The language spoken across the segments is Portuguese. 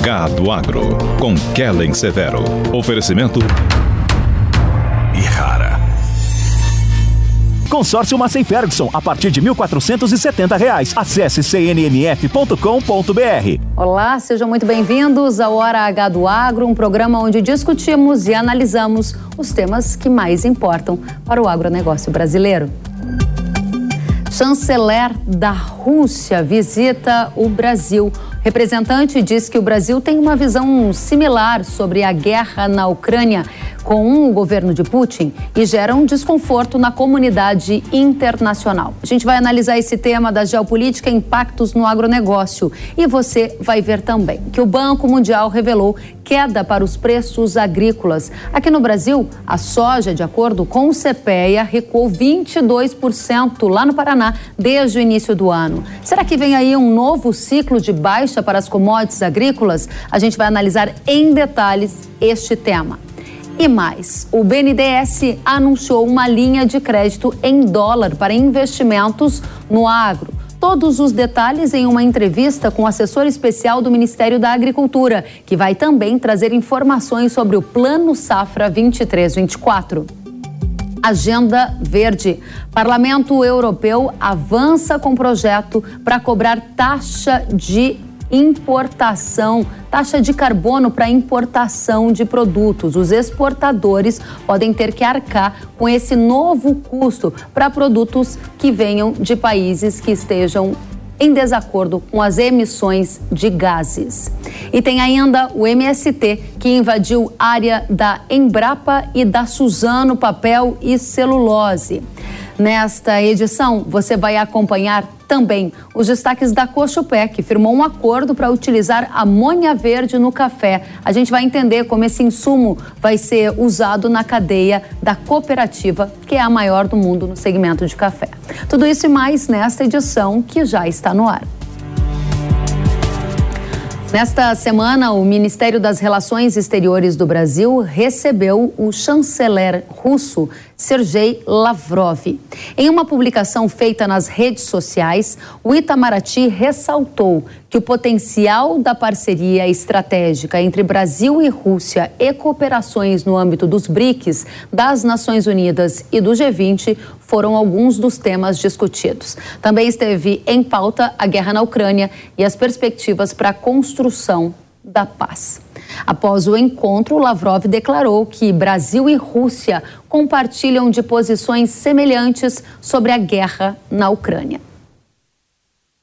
H do Agro, com Kellen Severo. Oferecimento. E rara. Consórcio Massey Ferguson, a partir de 1.470 reais. Acesse cnmf.com.br. Olá, sejam muito bem-vindos ao Hora H do Agro, um programa onde discutimos e analisamos os temas que mais importam para o agronegócio brasileiro. Chanceler da Rússia visita o Brasil. Representante diz que o Brasil tem uma visão similar sobre a guerra na Ucrânia com o governo de Putin e gera um desconforto na comunidade internacional. A gente vai analisar esse tema da geopolítica e impactos no agronegócio. E você vai ver também que o Banco Mundial revelou queda para os preços agrícolas. Aqui no Brasil, a soja, de acordo com o CPEA, recuou 22% lá no Paraná desde o início do ano. Será que vem aí um novo ciclo de baixa para as commodities agrícolas? A gente vai analisar em detalhes este tema. E mais, o BNDES anunciou uma linha de crédito em dólar para investimentos no agro. Todos os detalhes em uma entrevista com o assessor especial do Ministério da Agricultura, que vai também trazer informações sobre o Plano Safra 23-24. Agenda Verde. Parlamento Europeu avança com projeto para cobrar taxa de importação, taxa de carbono para importação de produtos. Os exportadores podem ter que arcar com esse novo custo para produtos que venham de países que estejam em desacordo com as emissões de gases. E tem ainda o MST, que invadiu área da Embrapa e da Suzano Papel e Celulose. Nesta edição, você vai acompanhar também os destaques da Cochupé, que firmou um acordo para utilizar amônia verde no café. A gente vai entender como esse insumo vai ser usado na cadeia da cooperativa, que é a maior do mundo no segmento de café. Tudo isso e mais nesta edição que já está no ar. Nesta semana, o Ministério das Relações Exteriores do Brasil recebeu o chanceler russo Sergei Lavrov. Em uma publicação feita nas redes sociais, o Itamaraty ressaltou que o potencial da parceria estratégica entre Brasil e Rússia e cooperações no âmbito dos BRICS, das Nações Unidas e do G20 foram alguns dos temas discutidos. Também esteve em pauta a guerra na Ucrânia e as perspectivas para a construção da paz. Após o encontro, Lavrov declarou que Brasil e Rússia compartilham de posições semelhantes sobre a guerra na Ucrânia.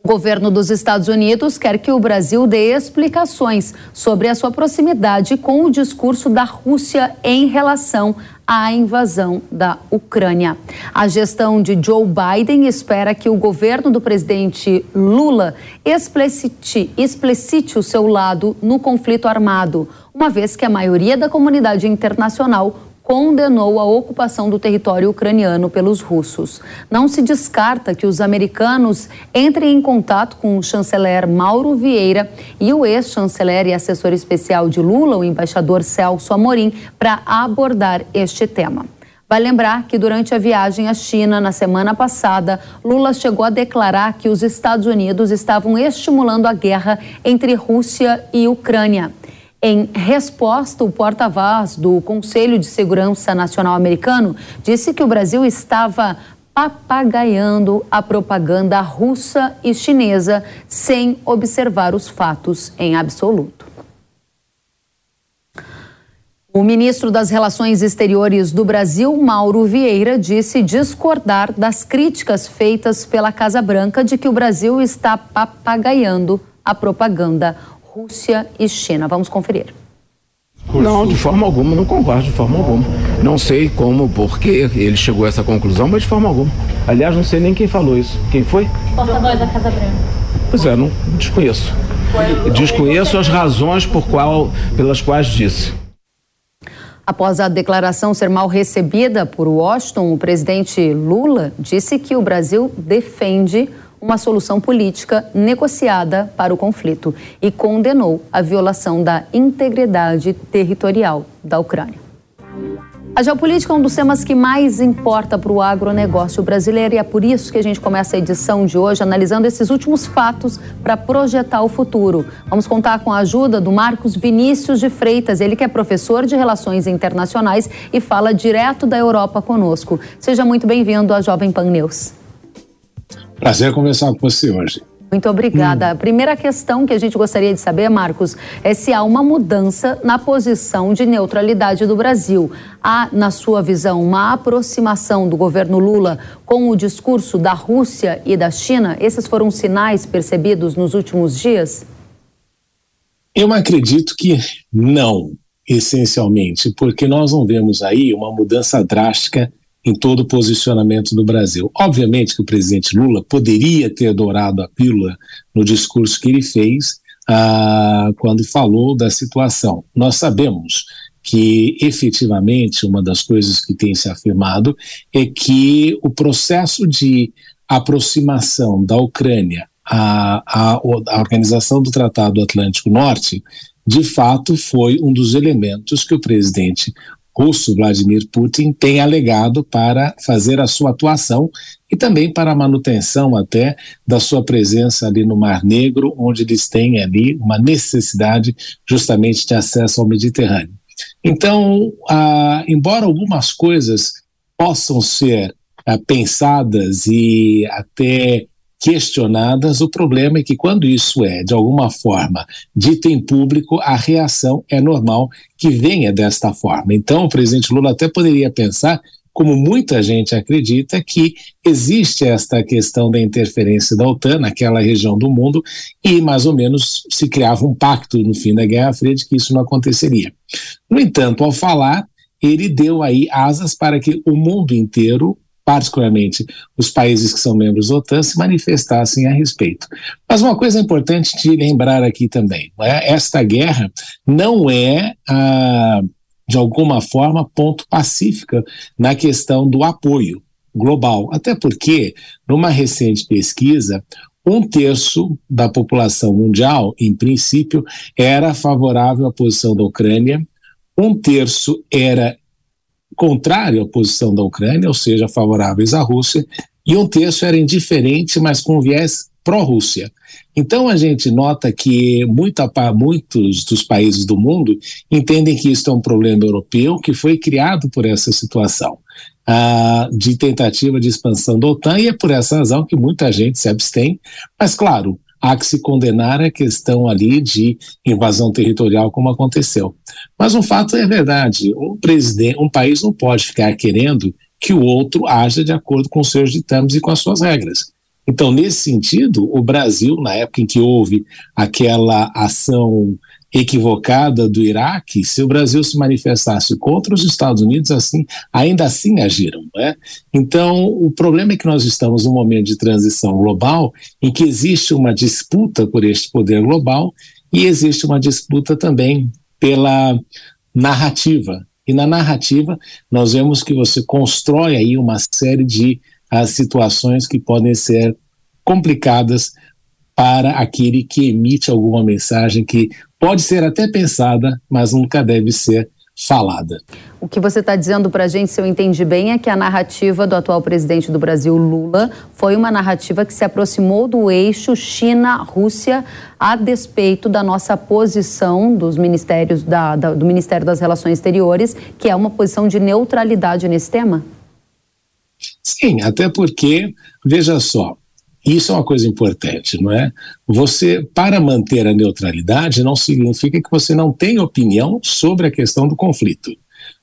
O governo dos Estados Unidos quer que o Brasil dê explicações sobre a sua proximidade com o discurso da Rússia em relação à invasão da Ucrânia. A gestão de Joe Biden espera que o governo do presidente Lula explicite, explicite o seu lado no conflito armado, uma vez que a maioria da comunidade internacional condenou a ocupação do território ucraniano pelos russos. Não se descarta que os americanos entrem em contato com o chanceler Mauro Vieira e o ex-chanceler e assessor especial de Lula, o embaixador Celso Amorim, para abordar este tema. Vai lembrar que durante a viagem à China na semana passada, Lula chegou a declarar que os Estados Unidos estavam estimulando a guerra entre Rússia e Ucrânia. Em resposta, o porta-voz do Conselho de Segurança Nacional americano disse que o Brasil estava papagaiando a propaganda russa e chinesa sem observar os fatos em absoluto. O ministro das Relações Exteriores do Brasil, Mauro Vieira, disse discordar das críticas feitas pela Casa Branca de que o Brasil está papagaiando a propaganda Rússia e China. Vamos conferir. Não, de forma alguma, não concordo, de forma alguma. Não sei como, por que ele chegou a essa conclusão, mas de forma alguma. Aliás, não sei nem quem falou isso. Quem foi? Porta-voz da Casa Branca. Pois é, não desconheço. Desconheço as razões por qual, pelas quais disse. Após a declaração ser mal recebida por Washington, o presidente Lula disse que o Brasil defende uma solução política negociada para o conflito e condenou a violação da integridade territorial da Ucrânia. A geopolítica é um dos temas que mais importa para o agronegócio brasileiro e é por isso que a gente começa a edição de hoje analisando esses últimos fatos para projetar o futuro. Vamos contar com a ajuda do Marcos Vinícius de Freitas, ele que é professor de Relações Internacionais e fala direto da Europa conosco. Seja muito bem-vindo à Jovem Pan News. Prazer conversar com você hoje. Muito obrigada. Hum. A primeira questão que a gente gostaria de saber, Marcos, é se há uma mudança na posição de neutralidade do Brasil. Há, na sua visão, uma aproximação do governo Lula com o discurso da Rússia e da China? Esses foram sinais percebidos nos últimos dias? Eu acredito que não, essencialmente, porque nós não vemos aí uma mudança drástica em todo o posicionamento do Brasil. Obviamente que o presidente Lula poderia ter dourado a pílula no discurso que ele fez ah, quando falou da situação. Nós sabemos que efetivamente uma das coisas que tem se afirmado é que o processo de aproximação da Ucrânia à, à, à Organização do Tratado Atlântico Norte de fato foi um dos elementos que o presidente russo Vladimir Putin tem alegado para fazer a sua atuação e também para a manutenção até da sua presença ali no Mar Negro, onde eles têm ali uma necessidade justamente de acesso ao Mediterrâneo. Então, ah, embora algumas coisas possam ser ah, pensadas e até questionadas. O problema é que, quando isso é, de alguma forma, dito em público, a reação é normal que venha desta forma. Então, o presidente Lula até poderia pensar como muita gente acredita, que existe esta questão da interferência da OTAN naquela região do mundo e mais ou menos se criava um pacto no fim da Guerra Fria de que isso não aconteceria. No entanto, ao falar, ele deu aí asas para que o mundo inteiro particularmente os países que são membros da OTAN, se manifestassem a respeito. Mas uma coisa importante de lembrar aqui também: é? esta guerra não é, ah, de alguma forma, ponto pacífica na questão do apoio global. Até porque, numa recente pesquisa, um terço da população mundial, em princípio, era favorável à posição da Ucrânia, um terço era contrário à posição da Ucrânia, ou seja, favoráveis à Rússia, e um terço era indiferente, mas com viés pró-Rússia. Então a gente nota que muita, muitos dos países do mundo entendem que isso é um problema europeu que foi criado por essa situação. Uh, de tentativa de expansão da OTAN, e é por essa razão que muita gente se abstém. Mas, claro, há que se condenar a questão ali de invasão territorial como aconteceu. Mas um fato é verdade, um presidente, um país não pode ficar querendo que o outro haja de acordo com seus ditames e com as suas regras. Então, nesse sentido, o Brasil, na época em que houve aquela ação equivocada do Iraque, se o Brasil se manifestasse contra os Estados Unidos, assim, ainda assim agiram. Né? Então, o problema é que nós estamos num momento de transição global em que existe uma disputa por este poder global e existe uma disputa também pela narrativa. E na narrativa, nós vemos que você constrói aí uma série de as situações que podem ser complicadas para aquele que emite alguma mensagem que pode ser até pensada, mas nunca deve ser falada. O que você está dizendo para a gente, se eu entendi bem, é que a narrativa do atual presidente do Brasil, Lula, foi uma narrativa que se aproximou do eixo China-Rússia a despeito da nossa posição dos ministérios da, da, do Ministério das Relações Exteriores, que é uma posição de neutralidade nesse tema? Sim, até porque, veja só, isso é uma coisa importante, não é? Você, para manter a neutralidade, não significa que você não tem opinião sobre a questão do conflito,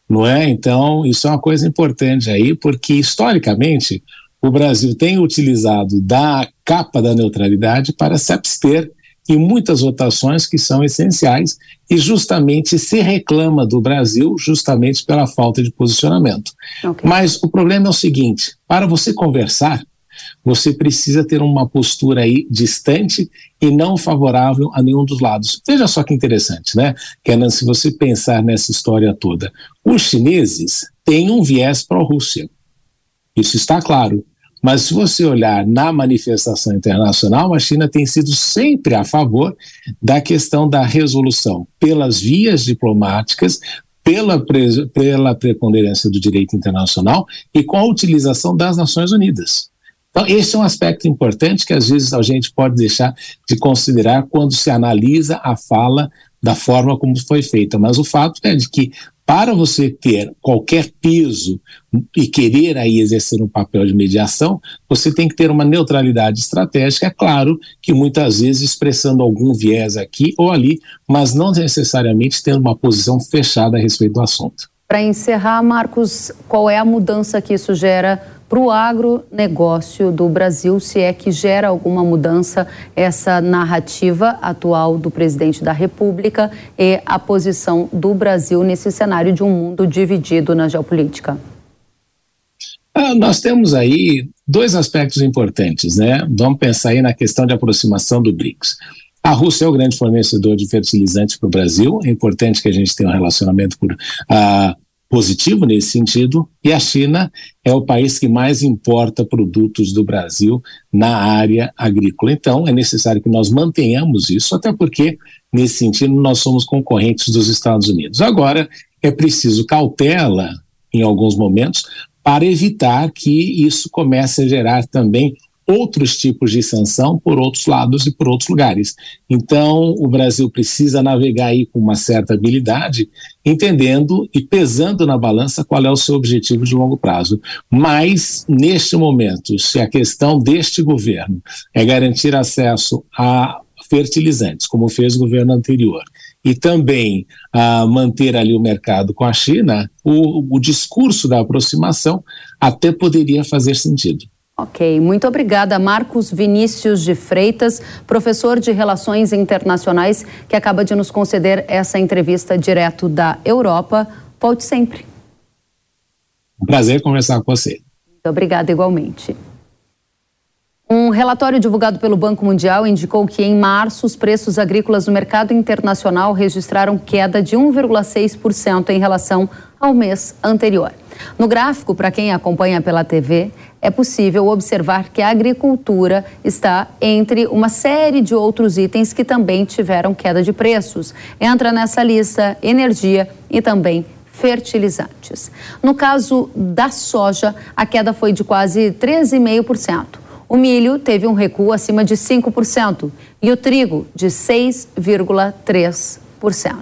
não é? Então, isso é uma coisa importante aí, porque historicamente o Brasil tem utilizado da capa da neutralidade para se abster em muitas votações que são essenciais e justamente se reclama do Brasil justamente pela falta de posicionamento. Okay. Mas o problema é o seguinte: para você conversar, você precisa ter uma postura aí distante e não favorável a nenhum dos lados. Veja só que interessante, né? Kenan, se você pensar nessa história toda, os chineses têm um viés pró-Rússia. Isso está claro. Mas se você olhar na manifestação internacional, a China tem sido sempre a favor da questão da resolução pelas vias diplomáticas, pela, pela preponderância do direito internacional e com a utilização das Nações Unidas. Então, esse é um aspecto importante que às vezes a gente pode deixar de considerar quando se analisa a fala da forma como foi feita. Mas o fato é de que para você ter qualquer peso e querer aí exercer um papel de mediação, você tem que ter uma neutralidade estratégica, é claro que muitas vezes expressando algum viés aqui ou ali, mas não necessariamente tendo uma posição fechada a respeito do assunto. Para encerrar, Marcos, qual é a mudança que isso gera para o agronegócio do Brasil, se é que gera alguma mudança essa narrativa atual do presidente da República e a posição do Brasil nesse cenário de um mundo dividido na geopolítica? Ah, nós temos aí dois aspectos importantes, né? Vamos pensar aí na questão de aproximação do BRICS. A Rússia é o grande fornecedor de fertilizantes para o Brasil. É importante que a gente tenha um relacionamento por, ah, positivo nesse sentido, e a China é o país que mais importa produtos do Brasil na área agrícola. Então, é necessário que nós mantenhamos isso, até porque, nesse sentido, nós somos concorrentes dos Estados Unidos. Agora, é preciso cautela, em alguns momentos, para evitar que isso comece a gerar também outros tipos de sanção por outros lados e por outros lugares. Então, o Brasil precisa navegar aí com uma certa habilidade, entendendo e pesando na balança qual é o seu objetivo de longo prazo. Mas, neste momento, se a questão deste governo é garantir acesso a fertilizantes, como fez o governo anterior, e também a manter ali o mercado com a China, o, o discurso da aproximação até poderia fazer sentido. Ok, muito obrigada, Marcos Vinícius de Freitas, professor de Relações Internacionais, que acaba de nos conceder essa entrevista direto da Europa. Volte sempre. Um prazer conversar com você. Muito obrigada, igualmente. Um relatório divulgado pelo Banco Mundial indicou que em março os preços agrícolas no mercado internacional registraram queda de 1,6% em relação ao mês anterior. No gráfico, para quem acompanha pela TV, é possível observar que a agricultura está entre uma série de outros itens que também tiveram queda de preços. Entra nessa lista energia e também fertilizantes. No caso da soja, a queda foi de quase 13,5%. O milho teve um recuo acima de 5% e o trigo de 6,3%.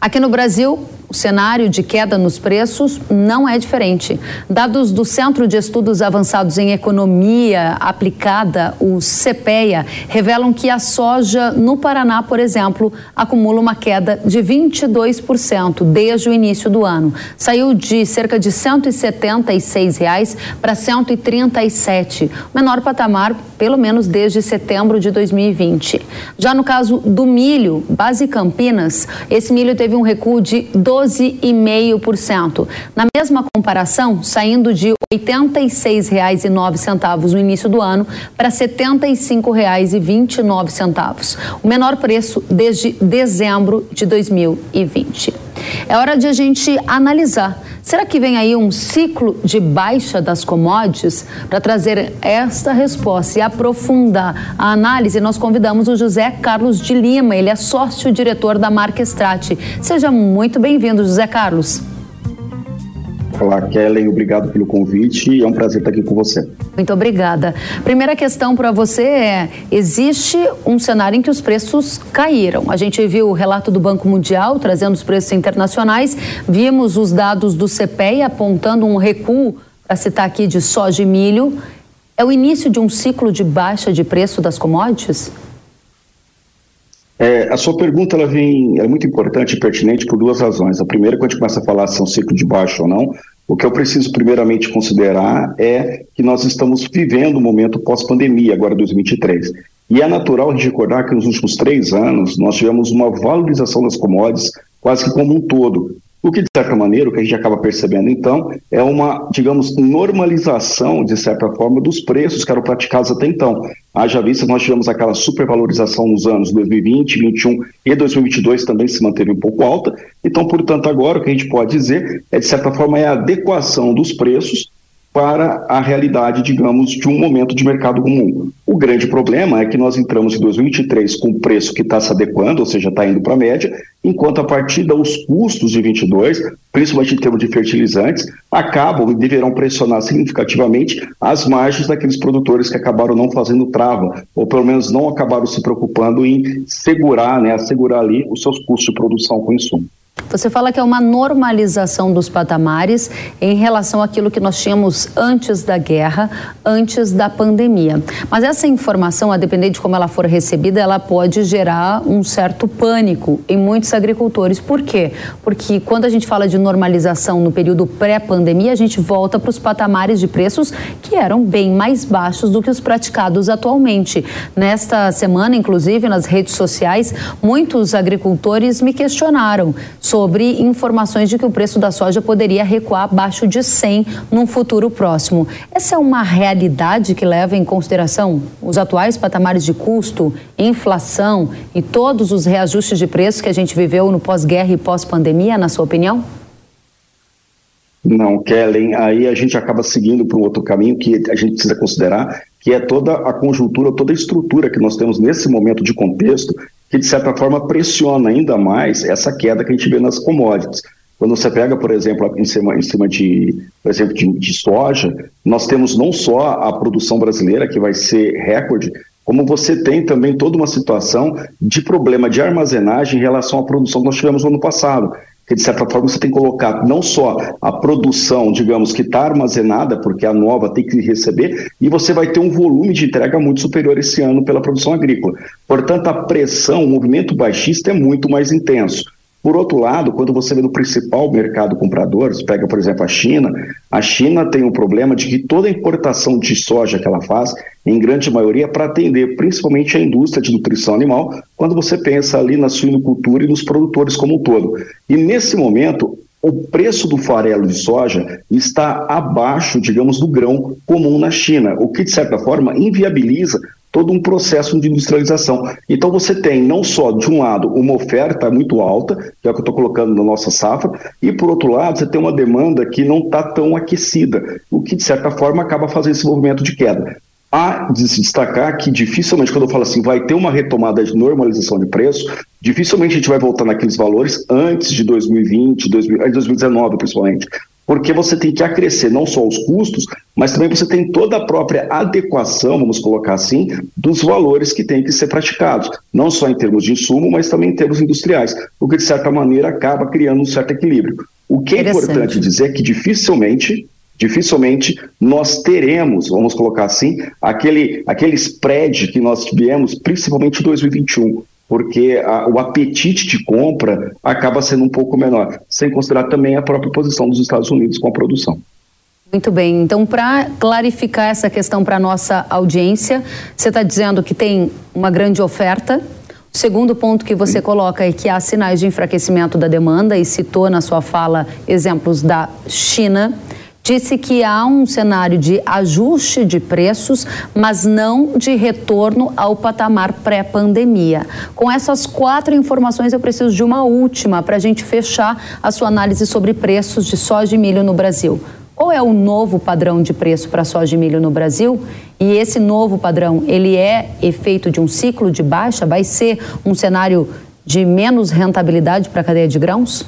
Aqui no Brasil, o cenário de queda nos preços não é diferente. Dados do Centro de Estudos Avançados em Economia Aplicada, o CPEA, revelam que a soja no Paraná, por exemplo, acumula uma queda de 22% desde o início do ano. Saiu de cerca de 176 reais para 137, menor patamar pelo menos desde setembro de 2020. Já no caso do milho, base Campinas, esse milho teve um recuo de 12 12,5%. Na mesma comparação, saindo de R$ 86,09 no início do ano para R$ 75,29, o menor preço desde dezembro de 2020. É hora de a gente analisar. Será que vem aí um ciclo de baixa das commodities? Para trazer esta resposta e aprofundar a análise, nós convidamos o José Carlos de Lima. Ele é sócio-diretor da Marca Strate. Seja muito bem-vindo, José Carlos. Olá, Kellen, obrigado pelo convite. É um prazer estar aqui com você. Muito obrigada. Primeira questão para você é: existe um cenário em que os preços caíram. A gente viu o relato do Banco Mundial trazendo os preços internacionais, vimos os dados do CPEI apontando um recuo, para citar aqui, de soja e milho. É o início de um ciclo de baixa de preço das commodities? É, a sua pergunta ela vem, é muito importante e pertinente por duas razões. A primeira, quando a gente começa a falar se é um ciclo de baixo ou não, o que eu preciso primeiramente considerar é que nós estamos vivendo um momento pós-pandemia, agora 2023. E é natural gente recordar que nos últimos três anos nós tivemos uma valorização das commodities quase que como um todo. O que, de certa maneira, o que a gente acaba percebendo, então, é uma, digamos, normalização, de certa forma, dos preços que eram praticados até então. Haja vista, nós tivemos aquela supervalorização nos anos 2020, 2021 e 2022 também se manteve um pouco alta. Então, portanto, agora o que a gente pode dizer é, de certa forma, é a adequação dos preços para a realidade, digamos, de um momento de mercado comum. O grande problema é que nós entramos em 2023 com o preço que está se adequando, ou seja, está indo para a média, enquanto a partir dos custos de 22, principalmente em termos de fertilizantes, acabam e deverão pressionar significativamente as margens daqueles produtores que acabaram não fazendo trava, ou pelo menos não acabaram se preocupando em segurar, né, assegurar ali os seus custos de produção com insumo. Você fala que é uma normalização dos patamares em relação àquilo que nós tínhamos antes da guerra, antes da pandemia. Mas essa informação, a depender de como ela for recebida, ela pode gerar um certo pânico em muitos agricultores. Por quê? Porque quando a gente fala de normalização no período pré-pandemia, a gente volta para os patamares de preços que eram bem mais baixos do que os praticados atualmente. Nesta semana, inclusive, nas redes sociais, muitos agricultores me questionaram sobre informações de que o preço da soja poderia recuar abaixo de 100 num futuro próximo. Essa é uma realidade que leva em consideração os atuais patamares de custo, inflação e todos os reajustes de preço que a gente viveu no pós-guerra e pós-pandemia, na sua opinião? Não, Kellen, aí a gente acaba seguindo para um outro caminho que a gente precisa considerar, que é toda a conjuntura, toda a estrutura que nós temos nesse momento de contexto, que de certa forma pressiona ainda mais essa queda que a gente vê nas commodities. Quando você pega, por exemplo, em cima, em cima de, por exemplo, de, de soja, nós temos não só a produção brasileira, que vai ser recorde, como você tem também toda uma situação de problema de armazenagem em relação à produção que nós tivemos no ano passado que de certa forma você tem que colocar não só a produção, digamos, que está armazenada, porque a nova tem que receber, e você vai ter um volume de entrega muito superior esse ano pela produção agrícola. Portanto, a pressão, o movimento baixista é muito mais intenso. Por outro lado, quando você vê no principal mercado comprador, você pega, por exemplo, a China, a China tem um problema de que toda a importação de soja que ela faz, em grande maioria, é para atender principalmente a indústria de nutrição animal, quando você pensa ali na suinocultura e nos produtores como um todo. E nesse momento, o preço do farelo de soja está abaixo, digamos, do grão comum na China, o que, de certa forma, inviabiliza todo um processo de industrialização. Então você tem não só de um lado uma oferta muito alta, que é o que eu estou colocando na nossa safra, e por outro lado você tem uma demanda que não está tão aquecida, o que de certa forma acaba fazendo esse movimento de queda. Há de se destacar que dificilmente, quando eu falo assim, vai ter uma retomada de normalização de preço, dificilmente a gente vai voltar naqueles valores antes de 2020, 2019 principalmente porque você tem que acrescer não só os custos, mas também você tem toda a própria adequação, vamos colocar assim, dos valores que têm que ser praticados, não só em termos de insumo, mas também em termos industriais, o que de certa maneira acaba criando um certo equilíbrio. O que é importante dizer é que dificilmente dificilmente nós teremos, vamos colocar assim, aquele, aquele spread que nós tivemos, principalmente em 2021 porque a, o apetite de compra acaba sendo um pouco menor, sem considerar também a própria posição dos Estados Unidos com a produção. Muito bem, então para clarificar essa questão para a nossa audiência, você está dizendo que tem uma grande oferta. O segundo ponto que você coloca é que há sinais de enfraquecimento da demanda e citou na sua fala exemplos da China disse que há um cenário de ajuste de preços, mas não de retorno ao patamar pré-pandemia. Com essas quatro informações, eu preciso de uma última para a gente fechar a sua análise sobre preços de soja e milho no Brasil. Qual é o novo padrão de preço para soja e milho no Brasil? E esse novo padrão, ele é efeito de um ciclo de baixa? Vai ser um cenário de menos rentabilidade para a cadeia de grãos?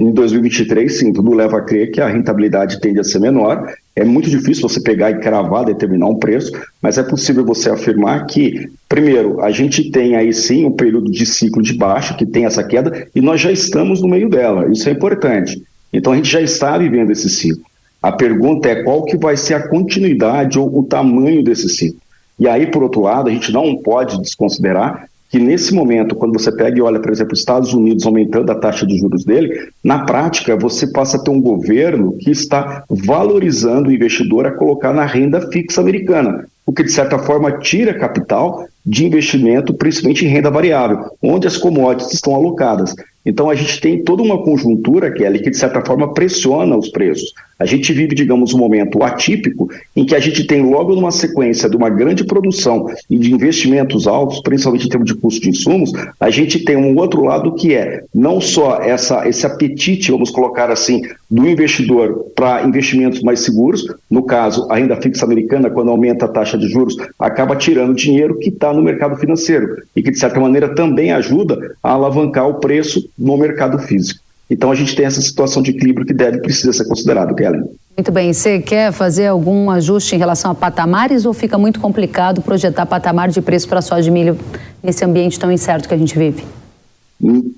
Em 2023, sim, tudo leva a crer que a rentabilidade tende a ser menor. É muito difícil você pegar e cravar, determinar um preço, mas é possível você afirmar que, primeiro, a gente tem aí sim um período de ciclo de baixa, que tem essa queda, e nós já estamos no meio dela. Isso é importante. Então a gente já está vivendo esse ciclo. A pergunta é qual que vai ser a continuidade ou o tamanho desse ciclo. E aí, por outro lado, a gente não pode desconsiderar que nesse momento, quando você pega e olha, por exemplo, os Estados Unidos aumentando a taxa de juros dele, na prática você passa a ter um governo que está valorizando o investidor a colocar na renda fixa americana. o que de certa forma tira capital de investimento, principalmente em renda variável, onde as commodities estão alocadas. Então a gente tem toda uma conjuntura, Kelly, que de certa forma pressiona os preços. A gente vive, digamos, um momento atípico em que a gente tem logo numa sequência de uma grande produção e de investimentos altos, principalmente em termos de custo de insumos, a gente tem um outro lado que é não só essa, esse apetite, vamos colocar assim, do investidor para investimentos mais seguros, no caso, a renda fixa americana, quando aumenta a taxa de juros, acaba tirando dinheiro que está no mercado financeiro e que, de certa maneira, também ajuda a alavancar o preço no mercado físico. Então a gente tem essa situação de equilíbrio que deve precisa ser considerado, Kellen. Muito bem. Você quer fazer algum ajuste em relação a patamares ou fica muito complicado projetar patamar de preço para soja de milho nesse ambiente tão incerto que a gente vive?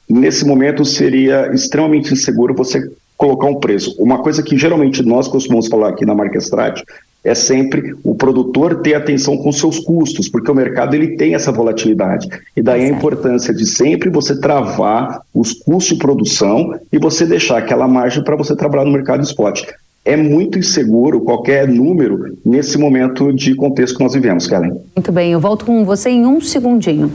Nesse momento seria extremamente inseguro você colocar um preço. Uma coisa que geralmente nós costumamos falar aqui na Marca Strat é sempre o produtor ter atenção com seus custos, porque o mercado ele tem essa volatilidade. E daí a importância de sempre você travar os custos de produção e você deixar aquela margem para você trabalhar no mercado spot. É muito inseguro qualquer número nesse momento de contexto que nós vivemos, Kellen. Muito bem, eu volto com você em um segundinho.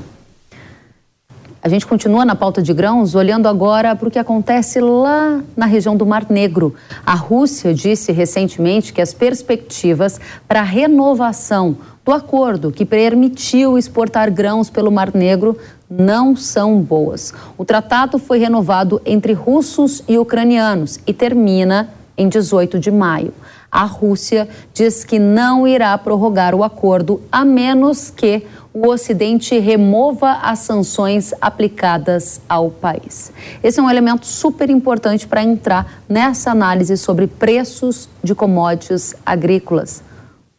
A gente continua na pauta de grãos, olhando agora para o que acontece lá na região do Mar Negro. A Rússia disse recentemente que as perspectivas para a renovação do acordo que permitiu exportar grãos pelo Mar Negro não são boas. O tratado foi renovado entre russos e ucranianos e termina em 18 de maio. A Rússia diz que não irá prorrogar o acordo a menos que o Ocidente remova as sanções aplicadas ao país. Esse é um elemento super importante para entrar nessa análise sobre preços de commodities agrícolas.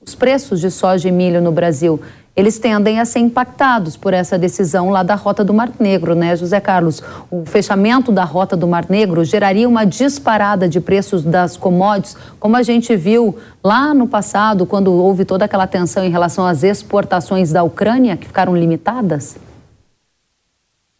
Os preços de soja e milho no Brasil eles tendem a ser impactados por essa decisão lá da Rota do Mar Negro, né, José Carlos? O fechamento da Rota do Mar Negro geraria uma disparada de preços das commodities, como a gente viu lá no passado, quando houve toda aquela tensão em relação às exportações da Ucrânia, que ficaram limitadas?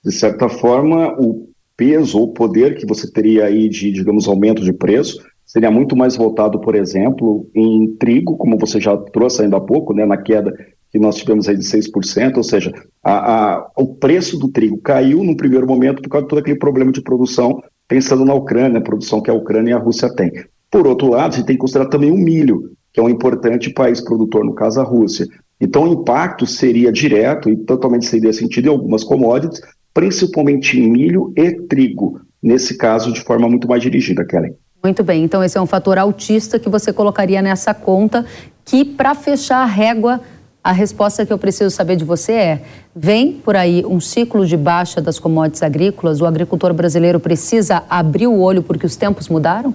De certa forma, o peso ou poder que você teria aí de, digamos, aumento de preço seria muito mais voltado, por exemplo, em trigo, como você já trouxe ainda há pouco, né, na queda que nós tivemos aí de 6%, ou seja, a, a, o preço do trigo caiu no primeiro momento por causa de todo aquele problema de produção, pensando na Ucrânia, a produção que a Ucrânia e a Rússia têm. Por outro lado, a gente tem que considerar também o milho, que é um importante país produtor, no caso a Rússia. Então, o impacto seria direto e totalmente seria sentido em algumas commodities, principalmente em milho e trigo, nesse caso de forma muito mais dirigida, Kellen. Muito bem, então esse é um fator altista que você colocaria nessa conta, que para fechar a régua a resposta que eu preciso saber de você é: vem por aí um ciclo de baixa das commodities agrícolas? O agricultor brasileiro precisa abrir o olho porque os tempos mudaram?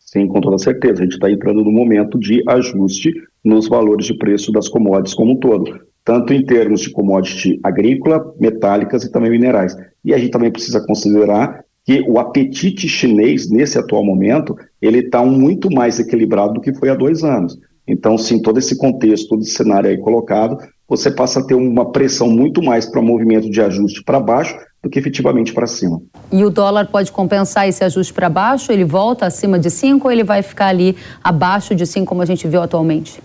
Sim, com toda certeza. A gente está entrando no momento de ajuste nos valores de preço das commodities como um todo, tanto em termos de commodity agrícola, metálicas e também minerais. E a gente também precisa considerar que o apetite chinês, nesse atual momento, ele está muito mais equilibrado do que foi há dois anos. Então, sim, todo esse contexto, todo esse cenário aí colocado, você passa a ter uma pressão muito mais para movimento de ajuste para baixo do que efetivamente para cima. E o dólar pode compensar esse ajuste para baixo? Ele volta acima de 5 ou ele vai ficar ali abaixo de 5, como a gente viu atualmente?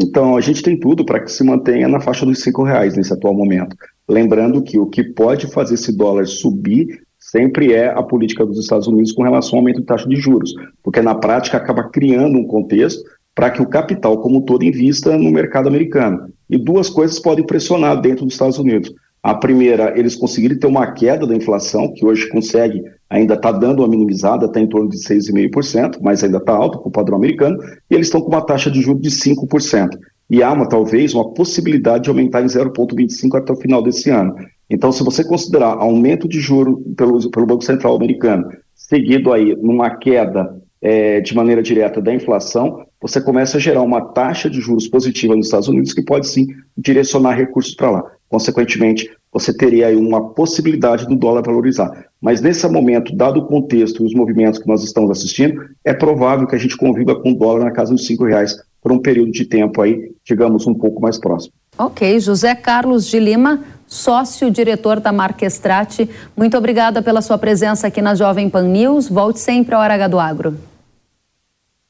Então, a gente tem tudo para que se mantenha na faixa dos cinco reais nesse atual momento. Lembrando que o que pode fazer esse dólar subir sempre é a política dos Estados Unidos com relação ao aumento de taxa de juros, porque na prática acaba criando um contexto para que o capital como um todo invista no mercado americano. E duas coisas podem pressionar dentro dos Estados Unidos. A primeira, eles conseguirem ter uma queda da inflação, que hoje consegue, ainda está dando uma minimizada, está em torno de 6,5%, mas ainda está alto para o padrão americano, e eles estão com uma taxa de juros de 5%. E há uma, talvez uma possibilidade de aumentar em 0,25% até o final desse ano. Então, se você considerar aumento de juros pelo, pelo Banco Central americano, seguido aí numa queda é, de maneira direta da inflação, você começa a gerar uma taxa de juros positiva nos Estados Unidos que pode sim direcionar recursos para lá. Consequentemente, você teria aí uma possibilidade do dólar valorizar. Mas nesse momento, dado o contexto e os movimentos que nós estamos assistindo, é provável que a gente conviva com o dólar na casa dos cinco reais por um período de tempo aí, digamos, um pouco mais próximo. Ok, José Carlos de Lima, sócio-diretor da Marquestrate, muito obrigada pela sua presença aqui na Jovem Pan News. Volte sempre ao Hora H do Agro.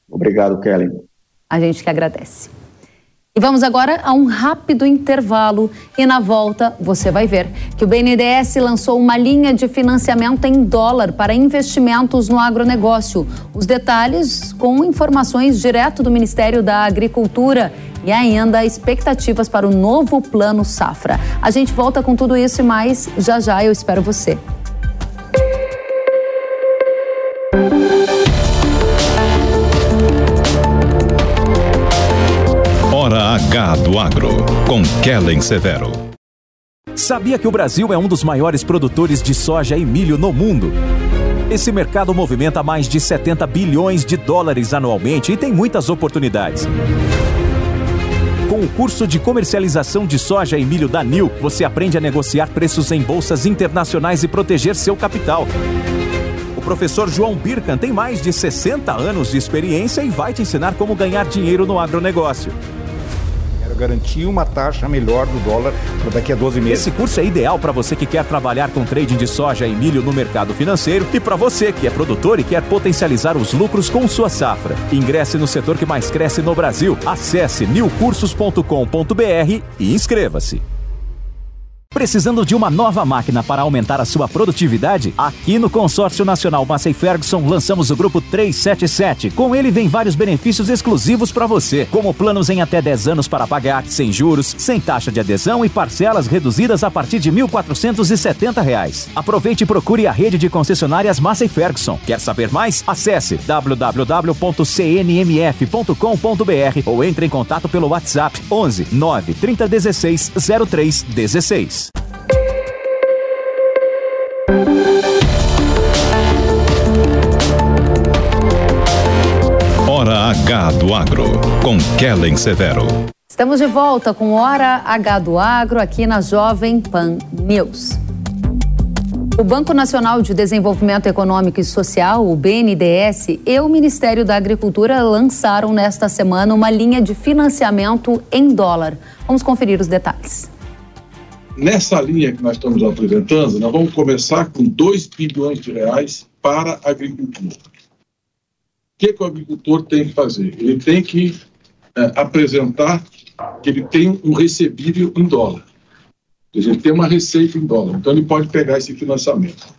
Obrigado, Kelly. A gente que agradece. E vamos agora a um rápido intervalo e na volta você vai ver que o BNDES lançou uma linha de financiamento em dólar para investimentos no agronegócio. Os detalhes com informações direto do Ministério da Agricultura e ainda expectativas para o novo Plano Safra. A gente volta com tudo isso e mais já já eu espero você. Agro, com Kellen Severo. Sabia que o Brasil é um dos maiores produtores de soja e milho no mundo? Esse mercado movimenta mais de 70 bilhões de dólares anualmente e tem muitas oportunidades. Com o curso de comercialização de soja e milho da NIL, você aprende a negociar preços em bolsas internacionais e proteger seu capital. O professor João Birkan tem mais de 60 anos de experiência e vai te ensinar como ganhar dinheiro no agronegócio garantir uma taxa melhor do dólar para daqui a 12 meses. Esse curso é ideal para você que quer trabalhar com trading de soja e milho no mercado financeiro e para você que é produtor e quer potencializar os lucros com sua safra. Ingresse no setor que mais cresce no Brasil. Acesse newcursos.com.br e inscreva-se. Precisando de uma nova máquina para aumentar a sua produtividade? Aqui no Consórcio Nacional Massey Ferguson lançamos o grupo 377. Com ele vem vários benefícios exclusivos para você, como planos em até 10 anos para pagar, sem juros, sem taxa de adesão e parcelas reduzidas a partir de 1.470 reais. Aproveite e procure a rede de concessionárias Massey Ferguson. Quer saber mais? Acesse www.cnmf.com.br ou entre em contato pelo WhatsApp 11 9 3016 0316. Do Agro, com Kellen Severo. Estamos de volta com Hora H do Agro aqui na Jovem Pan News. O Banco Nacional de Desenvolvimento Econômico e Social, o BNDES, e o Ministério da Agricultura lançaram nesta semana uma linha de financiamento em dólar. Vamos conferir os detalhes. Nessa linha que nós estamos apresentando, nós vamos começar com 2 bilhões de reais para a agricultura. Que, que o agricultor tem que fazer? Ele tem que é, apresentar que ele tem um recebível em dólar. Ele tem uma receita em dólar. Então, ele pode pegar esse financiamento.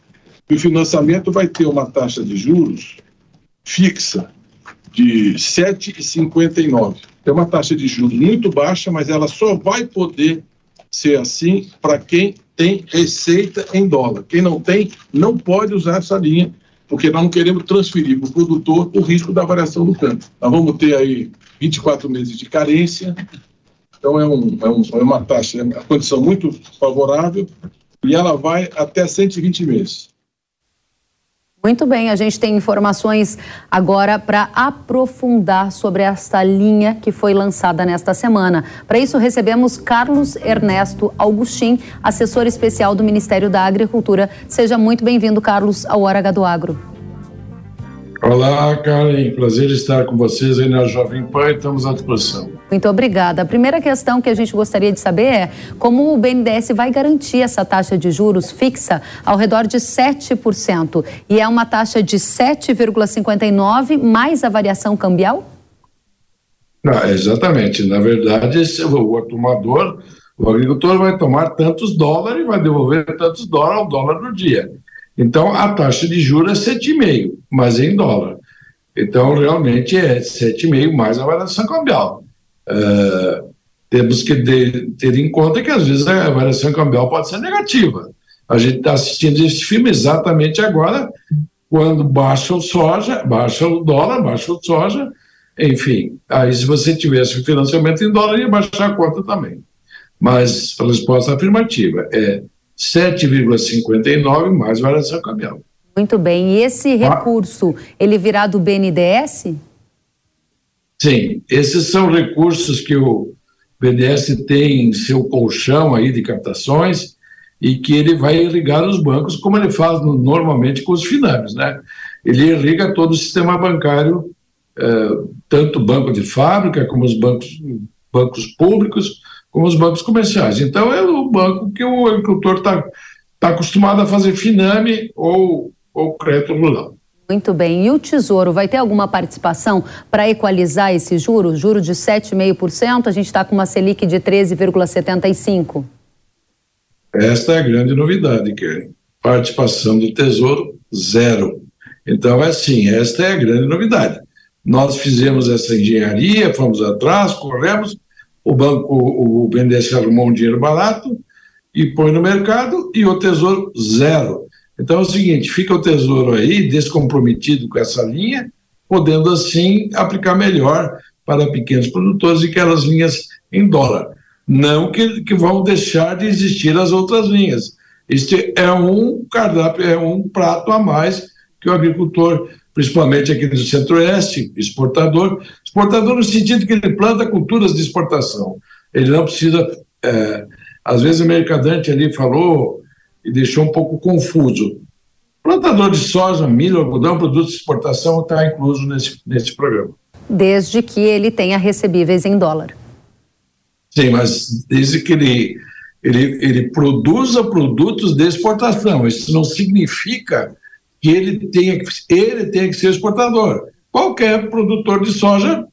E o financiamento vai ter uma taxa de juros fixa de 7,59. É uma taxa de juros muito baixa, mas ela só vai poder ser assim para quem tem receita em dólar. Quem não tem, não pode usar essa linha, porque nós não queremos transferir para o produtor o risco da variação do câmbio. Nós vamos ter aí 24 meses de carência, então é, um, é, um, é uma taxa, é uma condição muito favorável e ela vai até 120 meses. Muito bem, a gente tem informações agora para aprofundar sobre esta linha que foi lançada nesta semana. Para isso, recebemos Carlos Ernesto Augustin, assessor especial do Ministério da Agricultura. Seja muito bem-vindo, Carlos, ao Hora H do Agro. Olá, Karen. Prazer estar com vocês aí na Jovem Pan. Estamos à disposição. Muito obrigada. A primeira questão que a gente gostaria de saber é como o BNDES vai garantir essa taxa de juros fixa ao redor de 7%. E é uma taxa de 7,59 mais a variação cambial? Não, exatamente. Na verdade, o tomador, o agricultor vai tomar tantos dólares e vai devolver tantos dólares ao dólar no dia. Então, a taxa de juros é 7,5, mas em dólar. Então, realmente é 7,5 mais a variação cambial. Uh, temos que de, ter em conta que, às vezes, a variação cambial pode ser negativa. A gente está assistindo esse filme exatamente agora, quando baixa o soja, baixa o dólar, baixa o soja, enfim. Aí, se você tivesse financiamento em dólar, ia baixar a conta também. Mas a resposta afirmativa é 7,59 mais variação cambial. Muito bem. E esse recurso, ah. ele virá do BNDES? Sim, esses são recursos que o BNDES tem em seu colchão aí de captações e que ele vai irrigar os bancos, como ele faz normalmente com os finames, né? Ele irriga todo o sistema bancário, eh, tanto banco de fábrica como os bancos, bancos públicos, como os bancos comerciais. Então, é o banco que o agricultor está tá acostumado a fazer Finame ou, ou crédito rural. Muito bem. E o Tesouro vai ter alguma participação para equalizar esse juro? Juro de 7,5%, a gente está com uma Selic de 13,75%. Esta é a grande novidade, Karen. Participação do Tesouro, zero. Então, é assim, esta é a grande novidade. Nós fizemos essa engenharia, fomos atrás, corremos, o banco, o BNDES arrumou um dinheiro barato e põe no mercado e o Tesouro, zero. Então é o seguinte: fica o Tesouro aí descomprometido com essa linha, podendo assim aplicar melhor para pequenos produtores e aquelas linhas em dólar. Não que, que vão deixar de existir as outras linhas. Este é um cardápio, é um prato a mais que o agricultor, principalmente aqui do Centro-Oeste, exportador, exportador no sentido que ele planta culturas de exportação. Ele não precisa. É, às vezes o mercadante ali falou e deixou um pouco confuso. Plantador de soja, milho, algodão, produtos de exportação está incluso nesse, nesse programa. Desde que ele tenha recebíveis em dólar. Sim, mas desde que ele, ele, ele produza produtos de exportação. Isso não significa que ele tenha, ele tenha que ser exportador. Qualquer produtor de soja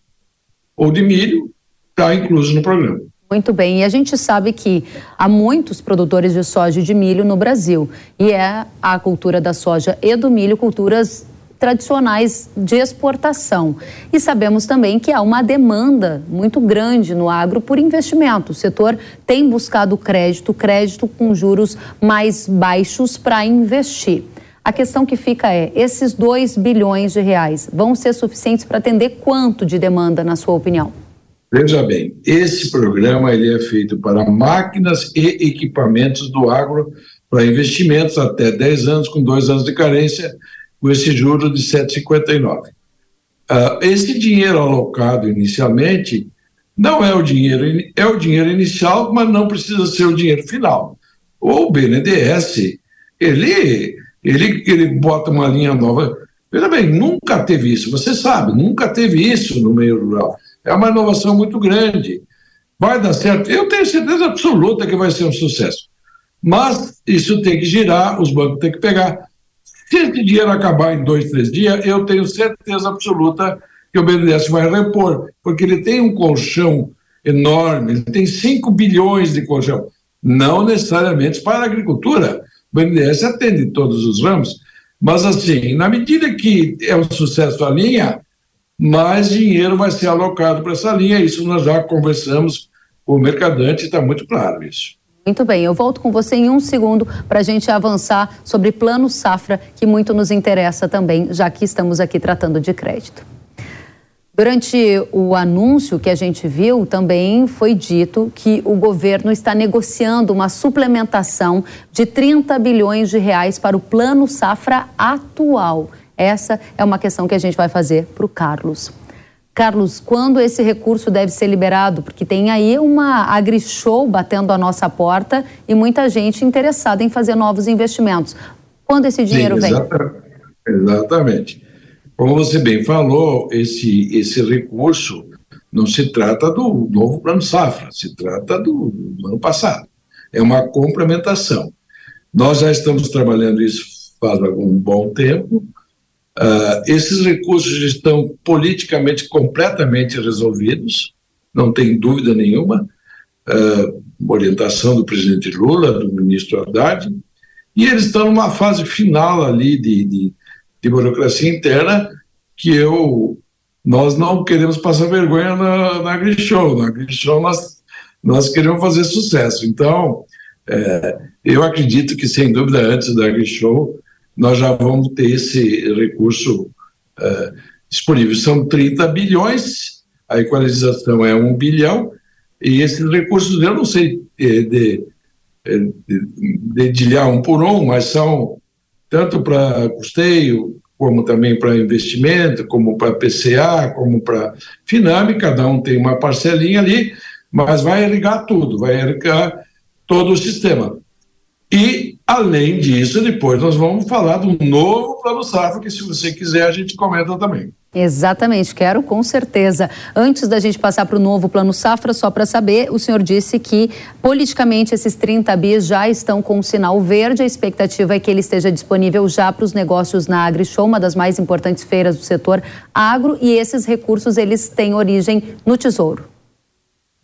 ou de milho está incluso no programa. Muito bem, e a gente sabe que há muitos produtores de soja e de milho no Brasil, e é a cultura da soja e do milho culturas tradicionais de exportação. E sabemos também que há uma demanda muito grande no agro por investimento. O setor tem buscado crédito, crédito com juros mais baixos para investir. A questão que fica é: esses 2 bilhões de reais vão ser suficientes para atender quanto de demanda, na sua opinião? Veja bem, esse programa ele é feito para máquinas e equipamentos do agro para investimentos até 10 anos, com dois anos de carência, com esse juro de 7,59. Uh, ah, esse dinheiro alocado inicialmente não é o dinheiro, é o dinheiro inicial, mas não precisa ser o dinheiro final. O BNDES, ele, ele, ele bota uma linha nova. Veja bem, nunca teve isso, você sabe, nunca teve isso no meio rural. É uma inovação muito grande. Vai dar certo? Eu tenho certeza absoluta que vai ser um sucesso. Mas isso tem que girar, os bancos têm que pegar. Se esse dinheiro acabar em dois, três dias, eu tenho certeza absoluta que o BNDES vai repor, porque ele tem um colchão enorme, ele tem 5 bilhões de colchão, não necessariamente para a agricultura. O BNDES atende todos os ramos, mas assim, na medida que é um sucesso a linha, mais dinheiro vai ser alocado para essa linha. Isso nós já conversamos com o mercadante, está muito claro isso. Muito bem, eu volto com você em um segundo para a gente avançar sobre plano safra, que muito nos interessa também, já que estamos aqui tratando de crédito. Durante o anúncio que a gente viu, também foi dito que o governo está negociando uma suplementação de 30 bilhões de reais para o plano safra atual. Essa é uma questão que a gente vai fazer para o Carlos. Carlos, quando esse recurso deve ser liberado? Porque tem aí uma agri-show batendo a nossa porta e muita gente interessada em fazer novos investimentos. Quando esse dinheiro Sim, exatamente. vem? Exatamente. Como você bem falou, esse, esse recurso não se trata do novo plano safra, se trata do, do ano passado. É uma complementação. Nós já estamos trabalhando isso faz algum bom tempo. Uh, esses recursos estão politicamente completamente resolvidos, não tem dúvida nenhuma. Uh, orientação do presidente Lula, do ministro Haddad, e eles estão numa fase final ali de, de, de burocracia interna que eu nós não queremos passar vergonha na, na AgriShow. Na AgriShow nós, nós queremos fazer sucesso. Então, é, eu acredito que, sem dúvida, antes da AgriShow, nós já vamos ter esse recurso uh, disponível. São 30 bilhões, a equalização é 1 bilhão, e esses recursos, eu não sei eh, de, eh, de, dedilhar um por um, mas são tanto para custeio, como também para investimento, como para PCA, como para Finame, cada um tem uma parcelinha ali, mas vai irrigar tudo, vai irrigar todo o sistema. E Além disso, depois nós vamos falar do novo plano safra, que se você quiser a gente comenta também. Exatamente, quero com certeza. Antes da gente passar para o novo plano safra, só para saber, o senhor disse que politicamente esses 30 bis já estão com um sinal verde. A expectativa é que ele esteja disponível já para os negócios na AgriShow, uma das mais importantes feiras do setor agro, e esses recursos eles têm origem no Tesouro.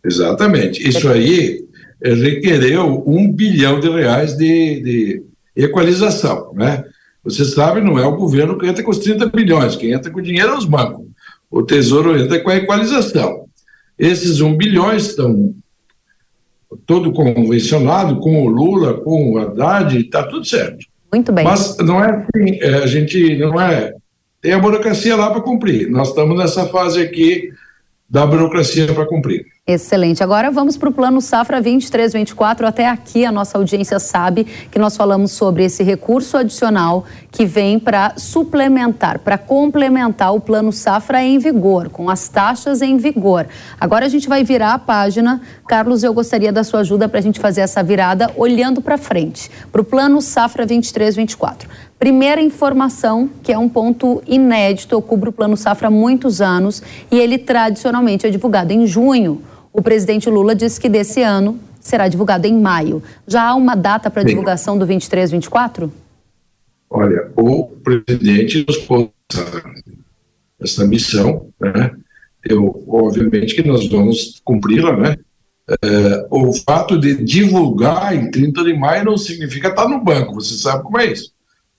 Exatamente. Isso aí requereu um bilhão de reais de, de equalização, né? Você sabe, não é o governo que entra com os 30 bilhões, quem entra com o dinheiro é os bancos. O Tesouro entra com a equalização. Esses 1 bilhões estão todo convencionado com o Lula, com o Haddad, está tudo certo. Muito bem. Mas não é assim, é, a gente não é. Tem a burocracia lá para cumprir. Nós estamos nessa fase aqui da burocracia para cumprir. Excelente. Agora vamos para o plano Safra 23-24. Até aqui a nossa audiência sabe que nós falamos sobre esse recurso adicional que vem para suplementar, para complementar o plano Safra em vigor, com as taxas em vigor. Agora a gente vai virar a página. Carlos, eu gostaria da sua ajuda para a gente fazer essa virada olhando para frente, para o plano Safra 23-24. Primeira informação, que é um ponto inédito, eu cubro o Plano Safra há muitos anos e ele tradicionalmente é divulgado em junho. O presidente Lula disse que desse ano será divulgado em maio. Já há uma data para divulgação do 23, 24? Olha, o presidente nos pôs essa missão, né? Eu, obviamente que nós vamos cumpri-la, né? É, o fato de divulgar em 30 de maio não significa estar no banco, você sabe como é isso.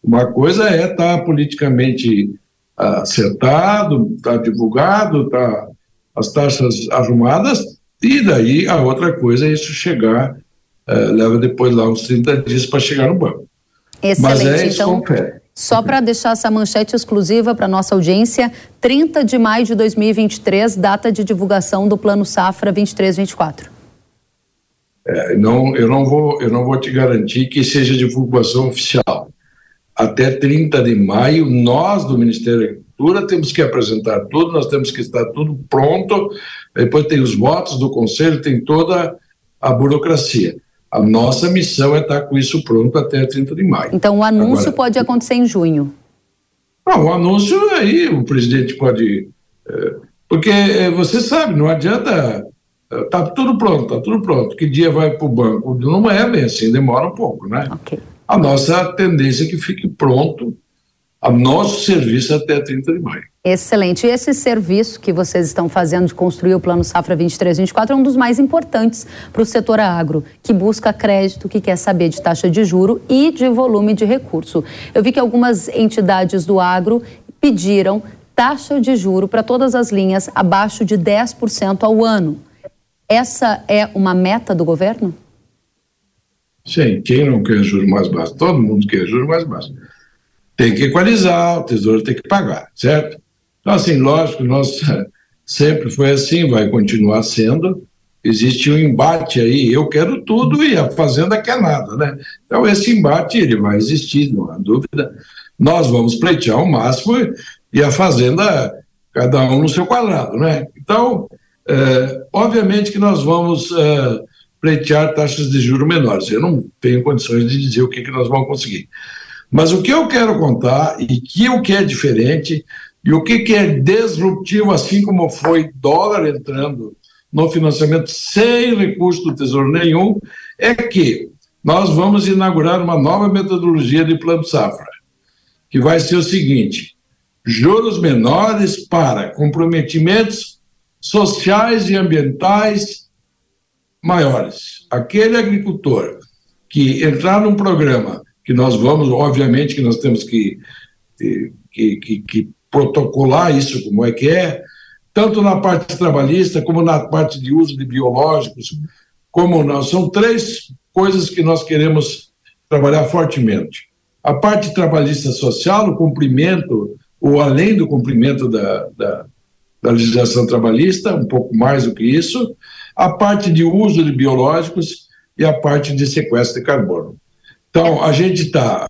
Uma coisa é estar politicamente acertado, estar divulgado, estar as taxas arrumadas, e daí a outra coisa é isso chegar, uh, leva depois lá uns 30 dias para chegar no banco. Excelente. Mas é então, só para deixar essa manchete exclusiva para nossa audiência, 30 de maio de 2023, data de divulgação do Plano Safra 23-24. É, não, eu, não vou, eu não vou te garantir que seja divulgação oficial. Até 30 de maio, nós do Ministério da Agricultura temos que apresentar tudo, nós temos que estar tudo pronto depois tem os votos do conselho, tem toda a burocracia. A nossa missão é estar com isso pronto até 30 de maio. Então, o anúncio Agora, pode acontecer em junho? Não, o anúncio aí o presidente pode. É, porque é, você sabe, não adianta. Está tudo pronto, está tudo pronto. Que dia vai para o banco? Não é bem assim, demora um pouco, né? Okay. A nossa tendência é que fique pronto a nosso serviço até 30 de maio. Excelente. E esse serviço que vocês estão fazendo de construir o Plano Safra 23-24 é um dos mais importantes para o setor agro, que busca crédito, que quer saber de taxa de juro e de volume de recurso. Eu vi que algumas entidades do agro pediram taxa de juro para todas as linhas abaixo de 10% ao ano. Essa é uma meta do governo? Sim, quem não quer juros mais baixos? Todo mundo quer juros mais baixos. Tem que equalizar, o tesouro tem que pagar, certo? Então, assim, lógico, nós sempre foi assim, vai continuar sendo. Existe um embate aí, eu quero tudo e a Fazenda quer nada, né? Então, esse embate, ele vai existir, não há dúvida. Nós vamos pleitear o máximo e a Fazenda, cada um no seu quadrado, né? Então, é, obviamente que nós vamos é, pleitear taxas de juros menores. Eu não tenho condições de dizer o que, que nós vamos conseguir. Mas o que eu quero contar e que o que é diferente e o que, que é disruptivo, assim como foi dólar entrando no financiamento sem recurso do Tesouro nenhum, é que nós vamos inaugurar uma nova metodologia de plano safra, que vai ser o seguinte: juros menores para comprometimentos sociais e ambientais maiores. Aquele agricultor que entrar num programa que nós vamos, obviamente, que nós temos que, que, que, que protocolar isso como é que é, tanto na parte trabalhista como na parte de uso de biológicos, como nós são três coisas que nós queremos trabalhar fortemente. A parte trabalhista social, o cumprimento, ou além do cumprimento da, da, da legislação trabalhista, um pouco mais do que isso, a parte de uso de biológicos e a parte de sequestro de carbono. Então, a gente está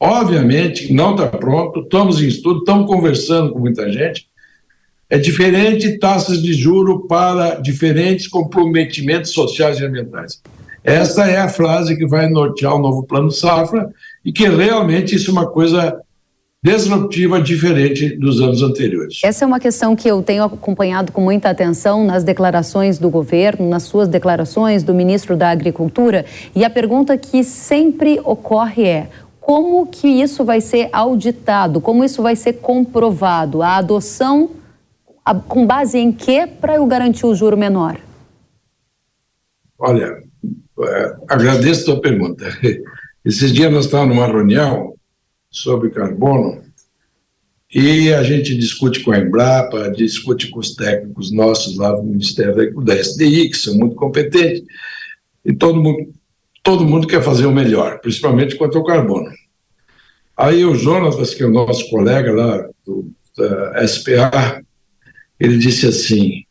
Obviamente, não está pronto, estamos em estudo, estamos conversando com muita gente. É diferente taxas de juro para diferentes comprometimentos sociais e ambientais. Esta é a frase que vai nortear o novo plano safra e que realmente isso é uma coisa disruptiva diferente dos anos anteriores. Essa é uma questão que eu tenho acompanhado com muita atenção nas declarações do governo, nas suas declarações do ministro da Agricultura, e a pergunta que sempre ocorre é: como que isso vai ser auditado? Como isso vai ser comprovado? A adoção a, com base em quê para eu garantir o juro menor? Olha, é, agradeço a tua pergunta. Esses dias nós estávamos numa reunião sobre carbono e a gente discute com a Embrapa, discute com os técnicos nossos lá do Ministério da SDI, que são muito competentes, e todo mundo, todo mundo quer fazer o melhor, principalmente quanto ao carbono. Aí o Jonas, que é o nosso colega lá do da SPA, ele disse assim: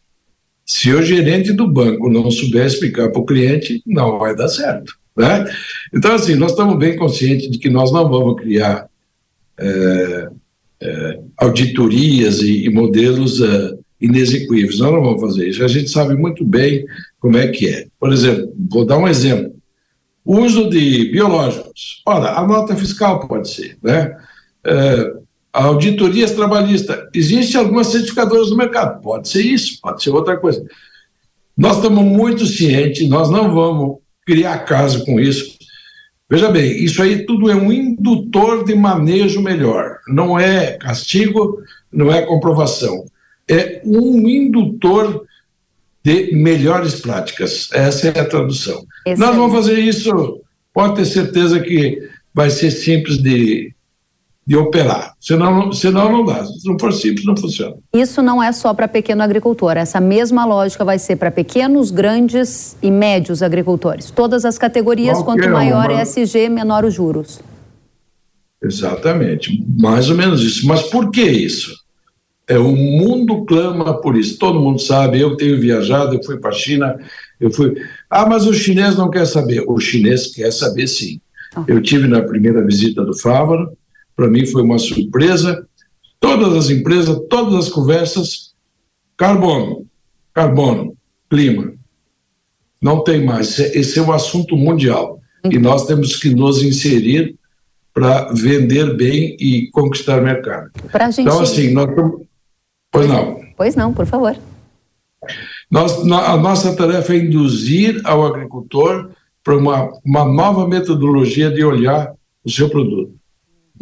se o gerente do banco não souber explicar para o cliente, não vai dar certo. Né? Então, assim, nós estamos bem conscientes de que nós não vamos criar é, é, auditorias e, e modelos é, inexequíveis. Nós não vamos fazer isso. A gente sabe muito bem como é que é. Por exemplo, vou dar um exemplo. Uso de biológicos. Ora, a nota fiscal pode ser, né? É, auditorias trabalhistas. Existem algumas certificadoras no mercado. Pode ser isso, pode ser outra coisa. Nós estamos muito cientes, nós não vamos criar caso com isso. Veja bem, isso aí tudo é um indutor de manejo melhor. Não é castigo, não é comprovação. É um indutor de melhores práticas. Essa é a tradução. Nós vamos fazer isso, pode ter certeza que vai ser simples de de operar. Senão, senão não dá. Se não for simples, não funciona. Isso não é só para pequeno agricultor. Essa mesma lógica vai ser para pequenos, grandes e médios agricultores. Todas as categorias, Qualquer quanto maior uma... ESG, menor os juros. Exatamente. Mais ou menos isso. Mas por que isso? É, o mundo clama por isso. Todo mundo sabe. Eu tenho viajado, eu fui para a China, eu fui. Ah, mas o chinês não quer saber. O chinês quer saber sim. Ah. Eu tive na primeira visita do Fávaro para mim foi uma surpresa. Todas as empresas, todas as conversas, carbono, carbono, clima. Não tem mais. Esse é um assunto mundial. E uhum. nós temos que nos inserir para vender bem e conquistar mercado. Gente... Então, assim, nós. Pois não. Pois não, por favor. Nós, a nossa tarefa é induzir ao agricultor para uma, uma nova metodologia de olhar o seu produto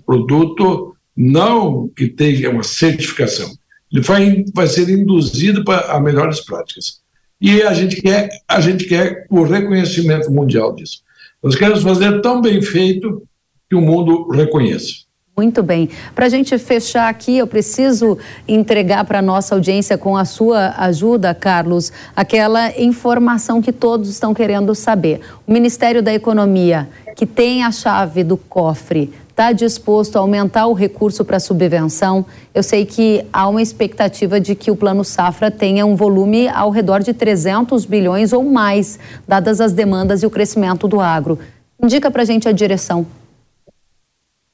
produto não que tenha uma certificação, ele vai, vai ser induzido para melhores práticas. E a gente quer a gente quer o reconhecimento mundial disso. Nós queremos fazer tão bem feito que o mundo reconheça. Muito bem. Para a gente fechar aqui, eu preciso entregar para a nossa audiência, com a sua ajuda, Carlos, aquela informação que todos estão querendo saber. O Ministério da Economia, que tem a chave do cofre está disposto a aumentar o recurso para subvenção. Eu sei que há uma expectativa de que o Plano Safra tenha um volume ao redor de 300 bilhões ou mais, dadas as demandas e o crescimento do agro. Indica para a gente a direção.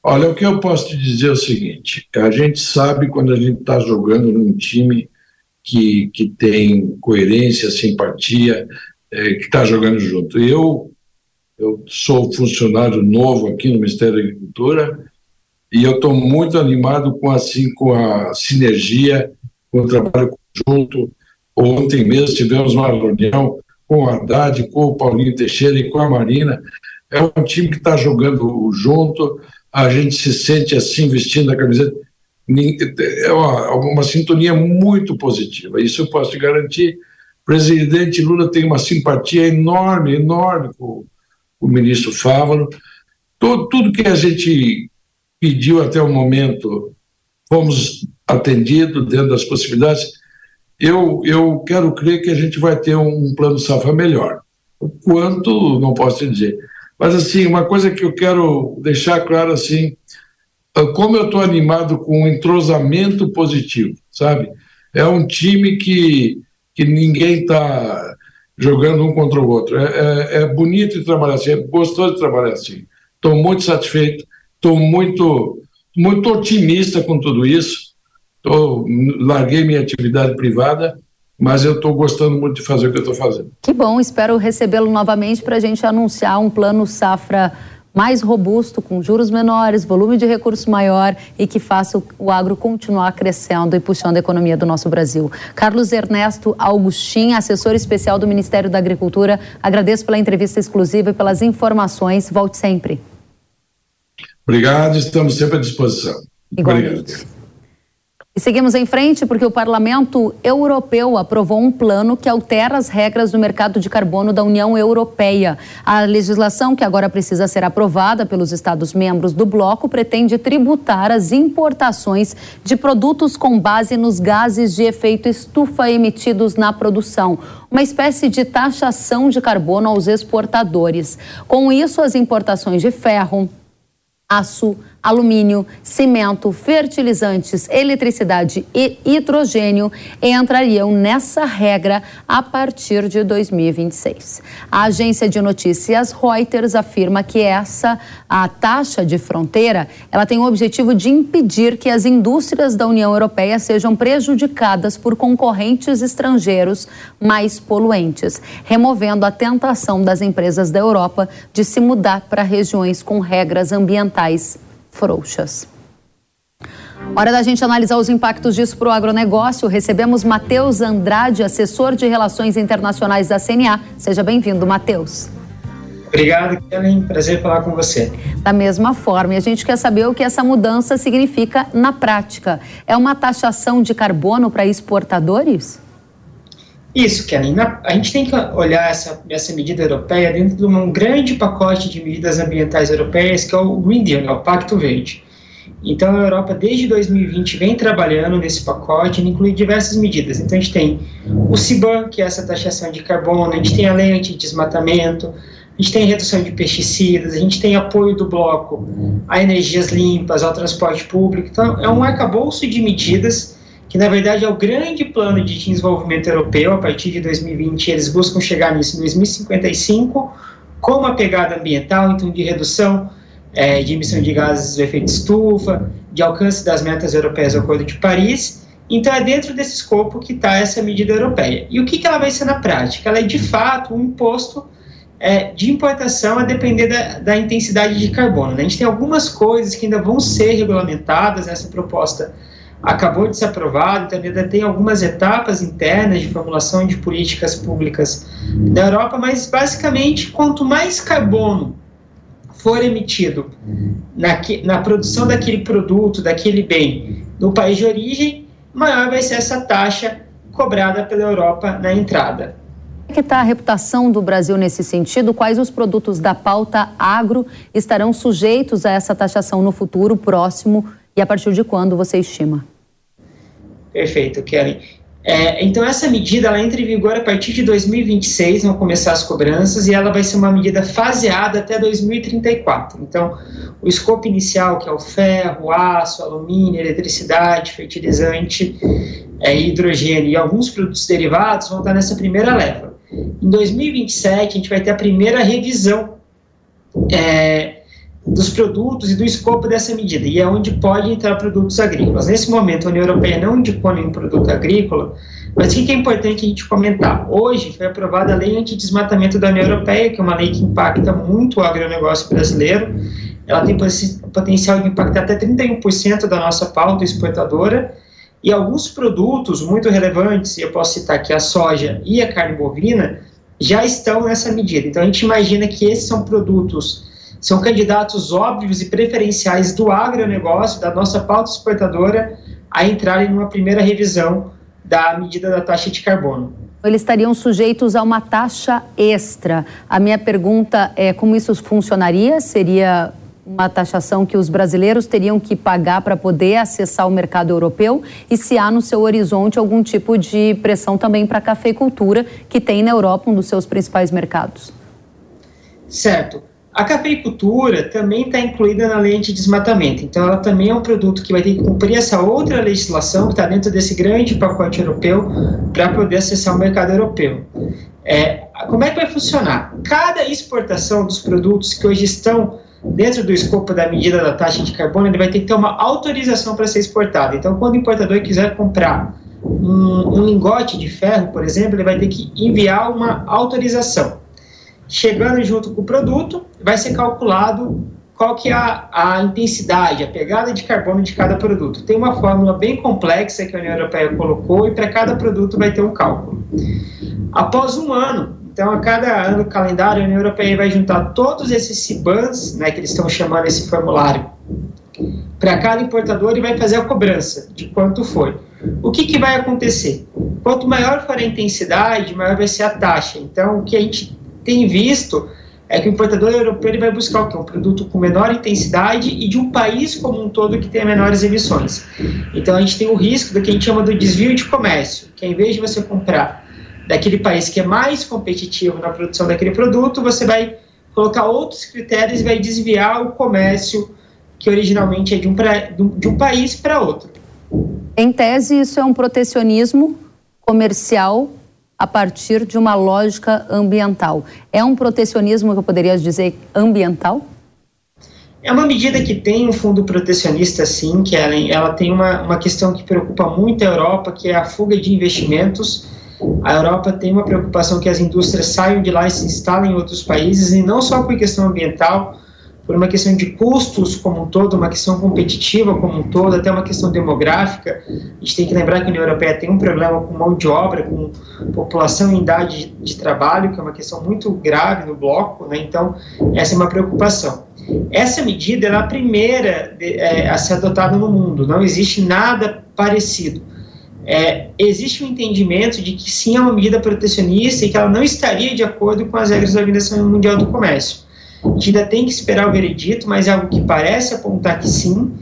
Olha, o que eu posso te dizer é o seguinte: a gente sabe quando a gente está jogando num time que, que tem coerência, simpatia, é, que está jogando junto. Eu eu sou funcionário novo aqui no Ministério da Agricultura e eu estou muito animado com assim com a sinergia, com o trabalho conjunto. Ontem mesmo tivemos uma reunião com o Haddad, com o Paulinho Teixeira e com a Marina. É um time que está jogando junto, a gente se sente assim vestindo a camiseta. É uma, uma sintonia muito positiva, isso eu posso te garantir. O presidente Lula tem uma simpatia enorme, enorme com, o ministro Fávaro. Tudo, tudo que a gente pediu até o momento, fomos atendidos dentro das possibilidades. Eu, eu quero crer que a gente vai ter um plano safra melhor. O quanto, não posso dizer. Mas, assim, uma coisa que eu quero deixar claro, assim, é como eu estou animado com um entrosamento positivo, sabe? É um time que, que ninguém está jogando um contra o outro. É, é, é bonito de trabalhar assim, é gostoso de trabalhar assim. Estou muito satisfeito, estou muito, muito otimista com tudo isso. Tô, larguei minha atividade privada, mas eu estou gostando muito de fazer o que eu estou fazendo. Que bom, espero recebê-lo novamente para a gente anunciar um plano safra mais robusto, com juros menores, volume de recursos maior e que faça o agro continuar crescendo e puxando a economia do nosso Brasil. Carlos Ernesto Augustin, assessor especial do Ministério da Agricultura, agradeço pela entrevista exclusiva e pelas informações. Volte sempre. Obrigado, estamos sempre à disposição. Igualmente. Obrigado. E seguimos em frente porque o Parlamento Europeu aprovou um plano que altera as regras do mercado de carbono da União Europeia. A legislação, que agora precisa ser aprovada pelos Estados-membros do bloco, pretende tributar as importações de produtos com base nos gases de efeito estufa emitidos na produção. Uma espécie de taxação de carbono aos exportadores. Com isso, as importações de ferro, aço, alumínio, cimento, fertilizantes, eletricidade e hidrogênio entrariam nessa regra a partir de 2026. A agência de notícias Reuters afirma que essa a taxa de fronteira, ela tem o objetivo de impedir que as indústrias da União Europeia sejam prejudicadas por concorrentes estrangeiros mais poluentes, removendo a tentação das empresas da Europa de se mudar para regiões com regras ambientais frouxas. Hora da gente analisar os impactos disso para o agronegócio. Recebemos Matheus Andrade, assessor de Relações Internacionais da CNA. Seja bem-vindo, Matheus. Obrigado, Kellen. Prazer falar com você. Da mesma forma, e a gente quer saber o que essa mudança significa na prática. É uma taxação de carbono para exportadores? Isso, Kellen. a gente tem que olhar essa, essa medida europeia dentro de um grande pacote de medidas ambientais europeias, que é o Green Deal, é o Pacto Verde. Então, a Europa, desde 2020, vem trabalhando nesse pacote, inclui diversas medidas. Então, a gente tem o CBAM, que é essa taxação de carbono, a gente tem a lei anti-desmatamento, a gente tem redução de pesticidas, a gente tem apoio do bloco a energias limpas, ao transporte público. Então, é um arcabouço de medidas que na verdade é o grande plano de desenvolvimento europeu, a partir de 2020 eles buscam chegar nisso em 2055, com uma pegada ambiental, então de redução é, de emissão de gases do efeito estufa, de alcance das metas europeias do Acordo de Paris, então é dentro desse escopo que está essa medida europeia. E o que, que ela vai ser na prática? Ela é de fato um imposto é, de importação a depender da, da intensidade de carbono. Né? A gente tem algumas coisas que ainda vão ser regulamentadas nessa proposta acabou de ser aprovado, então ainda tem algumas etapas internas de formulação de políticas públicas da Europa, mas basicamente, quanto mais carbono for emitido na, na produção daquele produto, daquele bem, no país de origem, maior vai ser essa taxa cobrada pela Europa na entrada. Como é que está a reputação do Brasil nesse sentido? Quais os produtos da pauta agro estarão sujeitos a essa taxação no futuro próximo e a partir de quando você estima? Perfeito, Kelly. É, então, essa medida ela entra em vigor a partir de 2026, vão começar as cobranças, e ela vai ser uma medida faseada até 2034. Então, o escopo inicial, que é o ferro, aço, alumínio, eletricidade, fertilizante, é, hidrogênio e alguns produtos derivados, vão estar nessa primeira leva. Em 2027, a gente vai ter a primeira revisão é, dos produtos e do escopo dessa medida, e é onde pode entrar produtos agrícolas. Nesse momento, a União Europeia não indicou nenhum produto agrícola, mas o que é importante a gente comentar? Hoje foi aprovada a Lei Antidesmatamento da União Europeia, que é uma lei que impacta muito o agronegócio brasileiro. Ela tem potencial de impactar até 31% da nossa pauta exportadora, e alguns produtos muito relevantes, e eu posso citar aqui a soja e a carne bovina, já estão nessa medida. Então, a gente imagina que esses são produtos são candidatos óbvios e preferenciais do agronegócio, da nossa pauta exportadora, a entrarem numa primeira revisão da medida da taxa de carbono. Eles estariam sujeitos a uma taxa extra. A minha pergunta é como isso funcionaria? Seria uma taxação que os brasileiros teriam que pagar para poder acessar o mercado europeu e se há no seu horizonte algum tipo de pressão também para a cafeicultura, que tem na Europa um dos seus principais mercados. Certo. A cafeicultura também está incluída na lei de desmatamento, então ela também é um produto que vai ter que cumprir essa outra legislação que está dentro desse grande pacote europeu para poder acessar o mercado europeu. É, como é que vai funcionar? Cada exportação dos produtos que hoje estão dentro do escopo da medida da taxa de carbono, ele vai ter que ter uma autorização para ser exportado. Então, quando o importador quiser comprar um, um lingote de ferro, por exemplo, ele vai ter que enviar uma autorização. Chegando junto com o produto, vai ser calculado qual que é a, a, intensidade, a pegada de carbono de cada produto. Tem uma fórmula bem complexa que a União Europeia colocou e para cada produto vai ter um cálculo. Após um ano, então a cada ano calendário, a União Europeia vai juntar todos esses CBANs, né, que eles estão chamando esse formulário, para cada importador e vai fazer a cobrança de quanto foi. O que, que vai acontecer? Quanto maior for a intensidade, maior vai ser a taxa. Então, o que a gente tem visto é que o importador europeu ele vai buscar o quê? Um produto com menor intensidade e de um país como um todo que tenha menores emissões. Então, a gente tem o risco do que a gente chama do desvio de comércio, que em vez de você comprar daquele país que é mais competitivo na produção daquele produto, você vai colocar outros critérios e vai desviar o comércio que originalmente é de um, pra, de um país para outro. Em tese, isso é um protecionismo comercial a partir de uma lógica ambiental. É um protecionismo que eu poderia dizer ambiental? É uma medida que tem um fundo protecionista, sim, que ela, ela tem uma, uma questão que preocupa muito a Europa, que é a fuga de investimentos. A Europa tem uma preocupação que as indústrias saiam de lá e se instalem em outros países, e não só por questão ambiental, por uma questão de custos como um todo, uma questão competitiva como um todo, até uma questão demográfica. A gente tem que lembrar que a União Europeia tem um problema com mão de obra, com população em idade de, trabalho, que é uma questão muito grave no bloco, né? então essa é uma preocupação. Essa medida é a primeira é, a ser adotada no mundo, não existe nada parecido. É, existe um entendimento de que sim é uma medida protecionista e que ela não estaria de acordo com as regras da Organização Mundial do Comércio. A gente ainda tem que esperar o veredito, mas é algo que parece apontar que sim.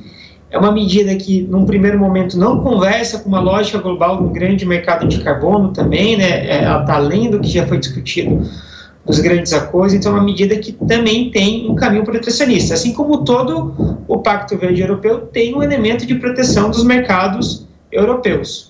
É uma medida que, num primeiro momento, não conversa com uma lógica global um grande mercado de carbono também, né? É, ela está além do que já foi discutido nos grandes acordos, então é uma medida que também tem um caminho protecionista, assim como todo o Pacto Verde Europeu tem um elemento de proteção dos mercados europeus.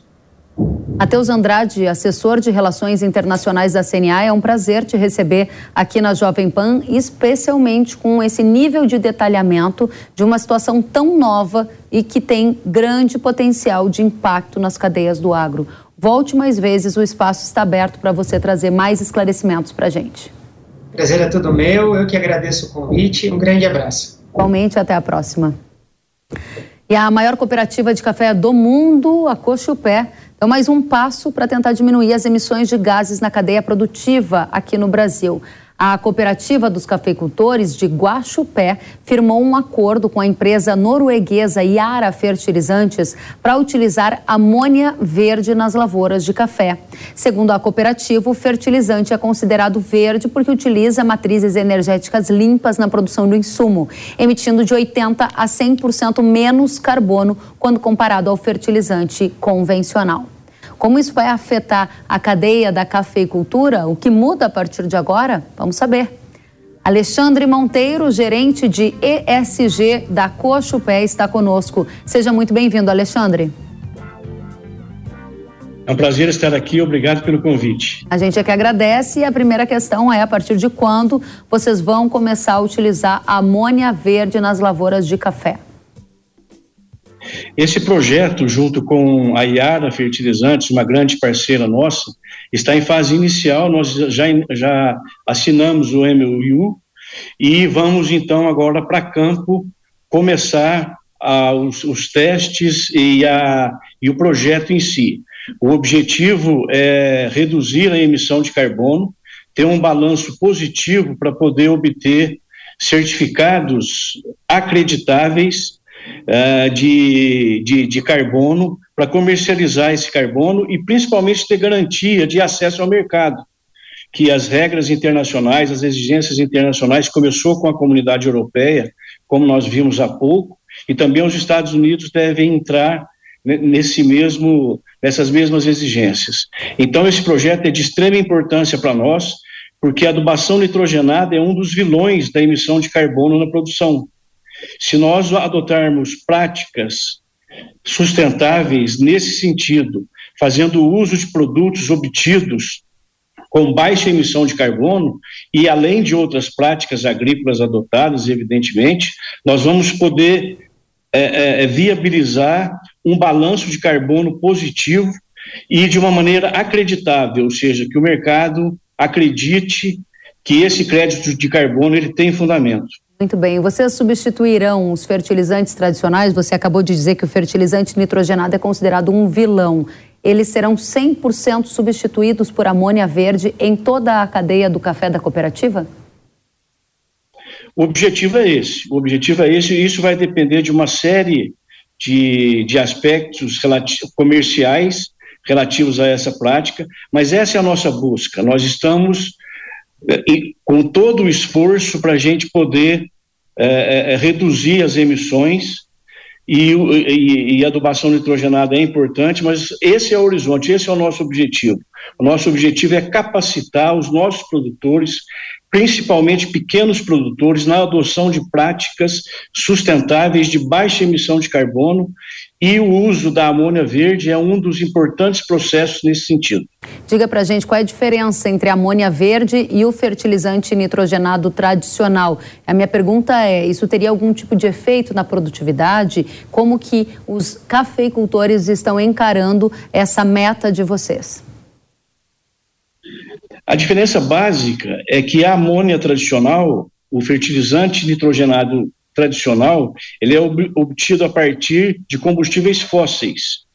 Matheus Andrade, assessor de Relações Internacionais da CNA, é um prazer te receber aqui na Jovem Pan, especialmente com esse nível de detalhamento de uma situação tão nova e que tem grande potencial de impacto nas cadeias do agro. Volte mais vezes, o espaço está aberto para você trazer mais esclarecimentos para a gente. Prazer é todo meu, eu que agradeço o convite, um grande abraço. Igualmente, até a próxima. E a maior cooperativa de café do mundo, a Cochupé, é mais um passo para tentar diminuir as emissões de gases na cadeia produtiva aqui no Brasil. A cooperativa dos cafeicultores de Guaxupé firmou um acordo com a empresa norueguesa Yara Fertilizantes para utilizar amônia verde nas lavouras de café. Segundo a cooperativa, o fertilizante é considerado verde porque utiliza matrizes energéticas limpas na produção do insumo, emitindo de 80 a 100% menos carbono quando comparado ao fertilizante convencional. Como isso vai afetar a cadeia da cafeicultura? O que muda a partir de agora? Vamos saber. Alexandre Monteiro, gerente de ESG da Cochupé, está conosco. Seja muito bem-vindo, Alexandre. É um prazer estar aqui, obrigado pelo convite. A gente é que agradece e a primeira questão é a partir de quando vocês vão começar a utilizar amônia verde nas lavouras de café? Esse projeto, junto com a Iara Fertilizantes, uma grande parceira nossa, está em fase inicial, nós já, já assinamos o MOU e vamos então agora para campo começar os, os, testes e, a, e o projeto em si. O objetivo é reduzir a emissão de carbono, ter um balanço positivo para poder obter certificados acreditáveis uh, de, de, de carbono para comercializar esse carbono e principalmente ter garantia de acesso ao mercado que as regras internacionais, as exigências internacionais, começou com a comunidade europeia, como nós vimos há pouco, e também os Estados Unidos devem entrar nesse mesmo, nessas mesmas exigências. Então, esse projeto é de extrema importância para nós, porque a adubação nitrogenada é um dos vilões da emissão de carbono na produção. Se nós adotarmos práticas sustentáveis nesse sentido, fazendo uso de produtos obtidos com baixa emissão de carbono e além de outras práticas agrícolas adotadas, evidentemente, nós vamos poder é, é, é viabilizar um balanço de carbono positivo e de uma maneira acreditável, ou seja, que o mercado acredite que esse crédito de carbono ele tem fundamento. Muito bem. Vocês substituirão os fertilizantes tradicionais? Você acabou de dizer que o fertilizante nitrogenado é considerado um vilão. Eles serão 100% substituídos por amônia verde em toda a cadeia do café da cooperativa? O objetivo é esse. O objetivo é esse e isso vai depender de uma série de, de aspectos comerciais relativos a essa prática, mas essa é a nossa busca. Nós estamos e, com todo o esforço para a gente poder é, é, é, reduzir as emissões e, e, e, a adubação nitrogenada é importante, mas esse é o horizonte, esse é o nosso objetivo. O nosso objetivo é capacitar os nossos produtores, principalmente pequenos produtores, na adoção de práticas sustentáveis de baixa emissão de carbono e o uso da amônia verde é um dos importantes processos nesse sentido. Diga para a gente qual é a diferença entre a amônia verde e o fertilizante nitrogenado tradicional. A minha pergunta é, isso teria algum tipo de efeito na produtividade? Como que os cafeicultores estão encarando essa meta de vocês? A diferença básica é que a amônia tradicional, o fertilizante nitrogenado tradicional, ele é obtido a partir de combustíveis fósseis.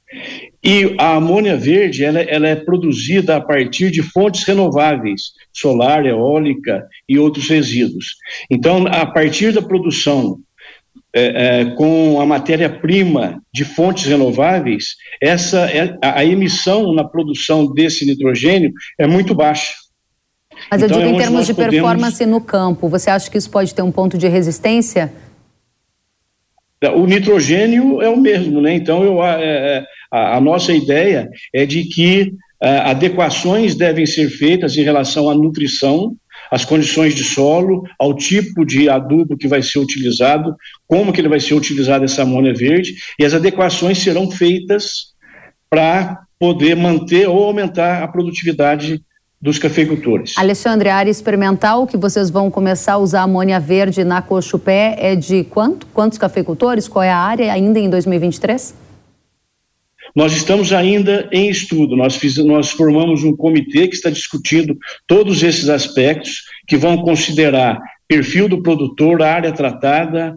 E a amônia verde, ela, ela, é produzida a partir de fontes renováveis, solar, eólica e outros resíduos. Então, a partir da produção é, é, com a matéria-prima de fontes renováveis, essa é, a, a, emissão na produção desse nitrogênio é muito baixa. Mas então, eu digo é em termos de performance podemos... no campo, você acha que isso pode ter um ponto de resistência? O nitrogênio é o mesmo, né? Então, eu, é, é, a, a nossa ideia é de que é, adequações devem ser feitas em relação à nutrição, às condições de solo, ao tipo de adubo que vai ser utilizado, como que ele vai ser utilizado essa amônia verde, e as adequações serão feitas para poder manter ou aumentar a produtividade dos cafeicultores. Alexandre, a área experimental que vocês vão começar a usar amônia verde na Cochupé é de quanto? Quantos cafeicultores? Qual é a área ainda em 2023? Nós estamos ainda em estudo, nós, fiz, nós formamos um comitê que está discutindo todos esses aspectos que vão considerar perfil do produtor, área tratada,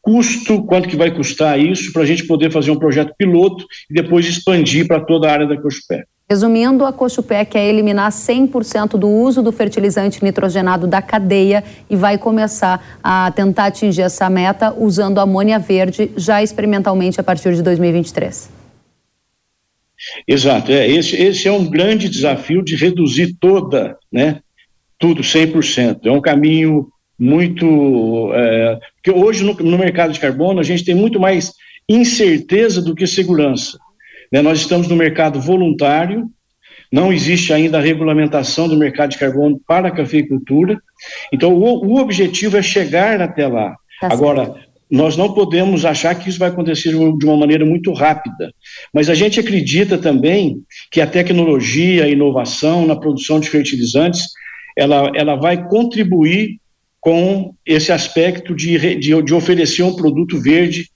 custo, quanto que vai custar isso, para a gente poder fazer um projeto piloto e depois expandir para toda a área da Cochupé. Resumindo, a Cochupé quer eliminar 100% do uso do fertilizante nitrogenado da cadeia e vai começar a tentar atingir essa meta usando amônia verde já experimentalmente a partir de 2023. Exato, é, esse, esse é um grande desafio de reduzir toda, né, tudo 100%. É um caminho muito. É, porque hoje no, no mercado de carbono a gente tem muito mais incerteza do que segurança. Né? Nós estamos no mercado voluntário, não existe ainda a regulamentação do mercado de carbono para a cafeicultura, então o, o objetivo é chegar até lá. Tá Agora, nós não podemos achar que isso vai acontecer de uma maneira muito rápida, mas a gente acredita também que a tecnologia, a inovação na produção de fertilizantes, ela, ela vai contribuir com esse aspecto de, de, de oferecer um produto verde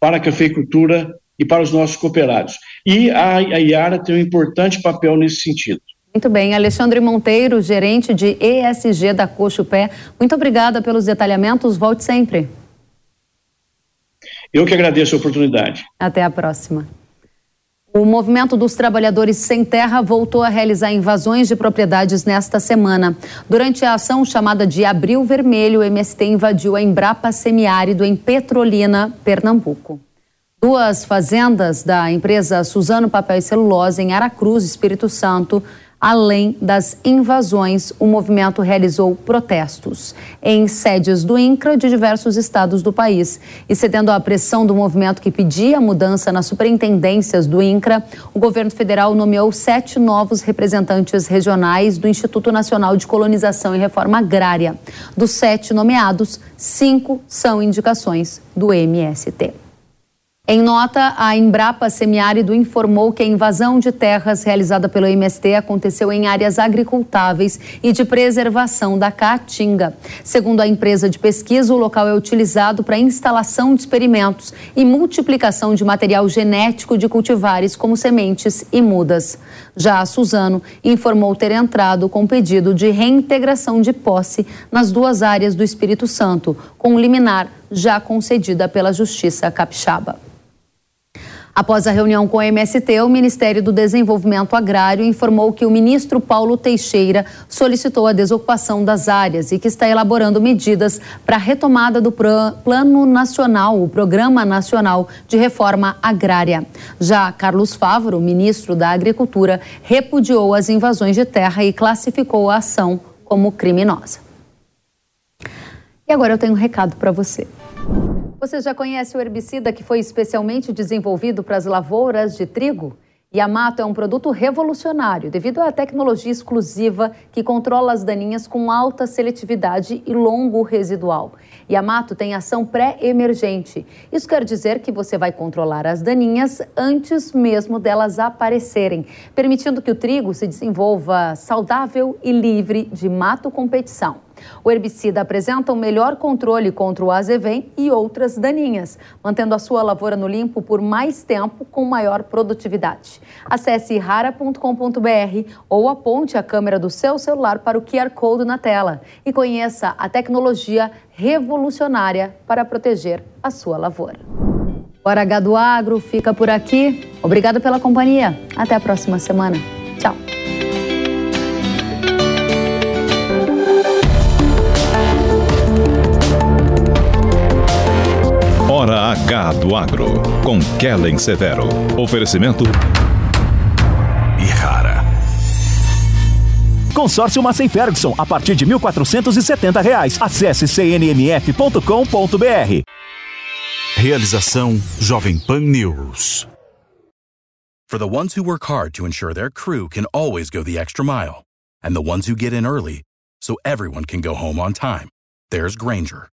para a cafeicultura e para os nossos cooperados. E a, a Iara tem um importante papel nesse sentido. Muito bem, Alexandre Monteiro, gerente de ESG da Cochupé, muito obrigada pelos detalhamentos, volte sempre. Eu que agradeço a oportunidade. Até a próxima. O movimento dos trabalhadores sem terra voltou a realizar invasões de propriedades nesta semana. Durante a ação chamada de Abril Vermelho, o MST invadiu a Embrapa Semiárido em Petrolina, Pernambuco. Duas fazendas da empresa Suzano Papel e Celulose em Aracruz, Espírito Santo, além das invasões, o movimento realizou protestos em sedes do INCRA de diversos estados do país. E cedendo à pressão do movimento que pedia mudança nas superintendências do INCRA, o governo federal nomeou sete novos representantes regionais do Instituto Nacional de Colonização e Reforma Agrária. Dos sete nomeados, cinco são indicações do MST. Em nota, a Embrapa Semiárido informou que a invasão de terras realizada pelo MST aconteceu em áreas agricultáveis e de preservação da caatinga. Segundo a empresa de pesquisa, o local é utilizado para instalação de experimentos e multiplicação de material genético de cultivares como sementes e mudas. Já a Suzano informou ter entrado com pedido de reintegração de posse nas duas áreas do Espírito Santo, com liminar já concedida pela Justiça Capixaba. Após a reunião com o MST, o Ministério do Desenvolvimento Agrário informou que o ministro Paulo Teixeira solicitou a desocupação das áreas e que está elaborando medidas para a retomada do Plano Nacional, o Programa Nacional de Reforma Agrária. Já Carlos Fávoro, ministro da Agricultura, repudiou as invasões de terra e classificou a ação como criminosa. E agora eu tenho um recado para você. Você já conhece o herbicida que foi especialmente desenvolvido para as lavouras de trigo? Yamato é um produto revolucionário devido à tecnologia exclusiva que controla as daninhas com alta seletividade e longo residual. Yamato tem ação pré-emergente. Isso quer dizer que você vai controlar as daninhas antes mesmo delas aparecerem, permitindo que o trigo se desenvolva saudável e livre de mato competição. O herbicida apresenta um melhor controle contra o azevém e outras daninhas, mantendo a sua lavoura no limpo por mais tempo com maior produtividade. Acesse rara.com.br ou aponte a câmera do seu celular para o QR Code na tela e conheça a tecnologia revolucionária para proteger a sua lavoura. O H do Agro fica por aqui. Obrigado pela companhia. Até a próxima semana. Tchau. Hora H do Agro, com Kellen Severo. Oferecimento. E rara. Consórcio Massey Ferguson, a partir de 1.470 reais. Acesse cnmf.com.br. Realização Jovem Pan News. For the ones who work hard to ensure their crew can always go the extra mile, and the ones who get in early so everyone can go home on time, there's Granger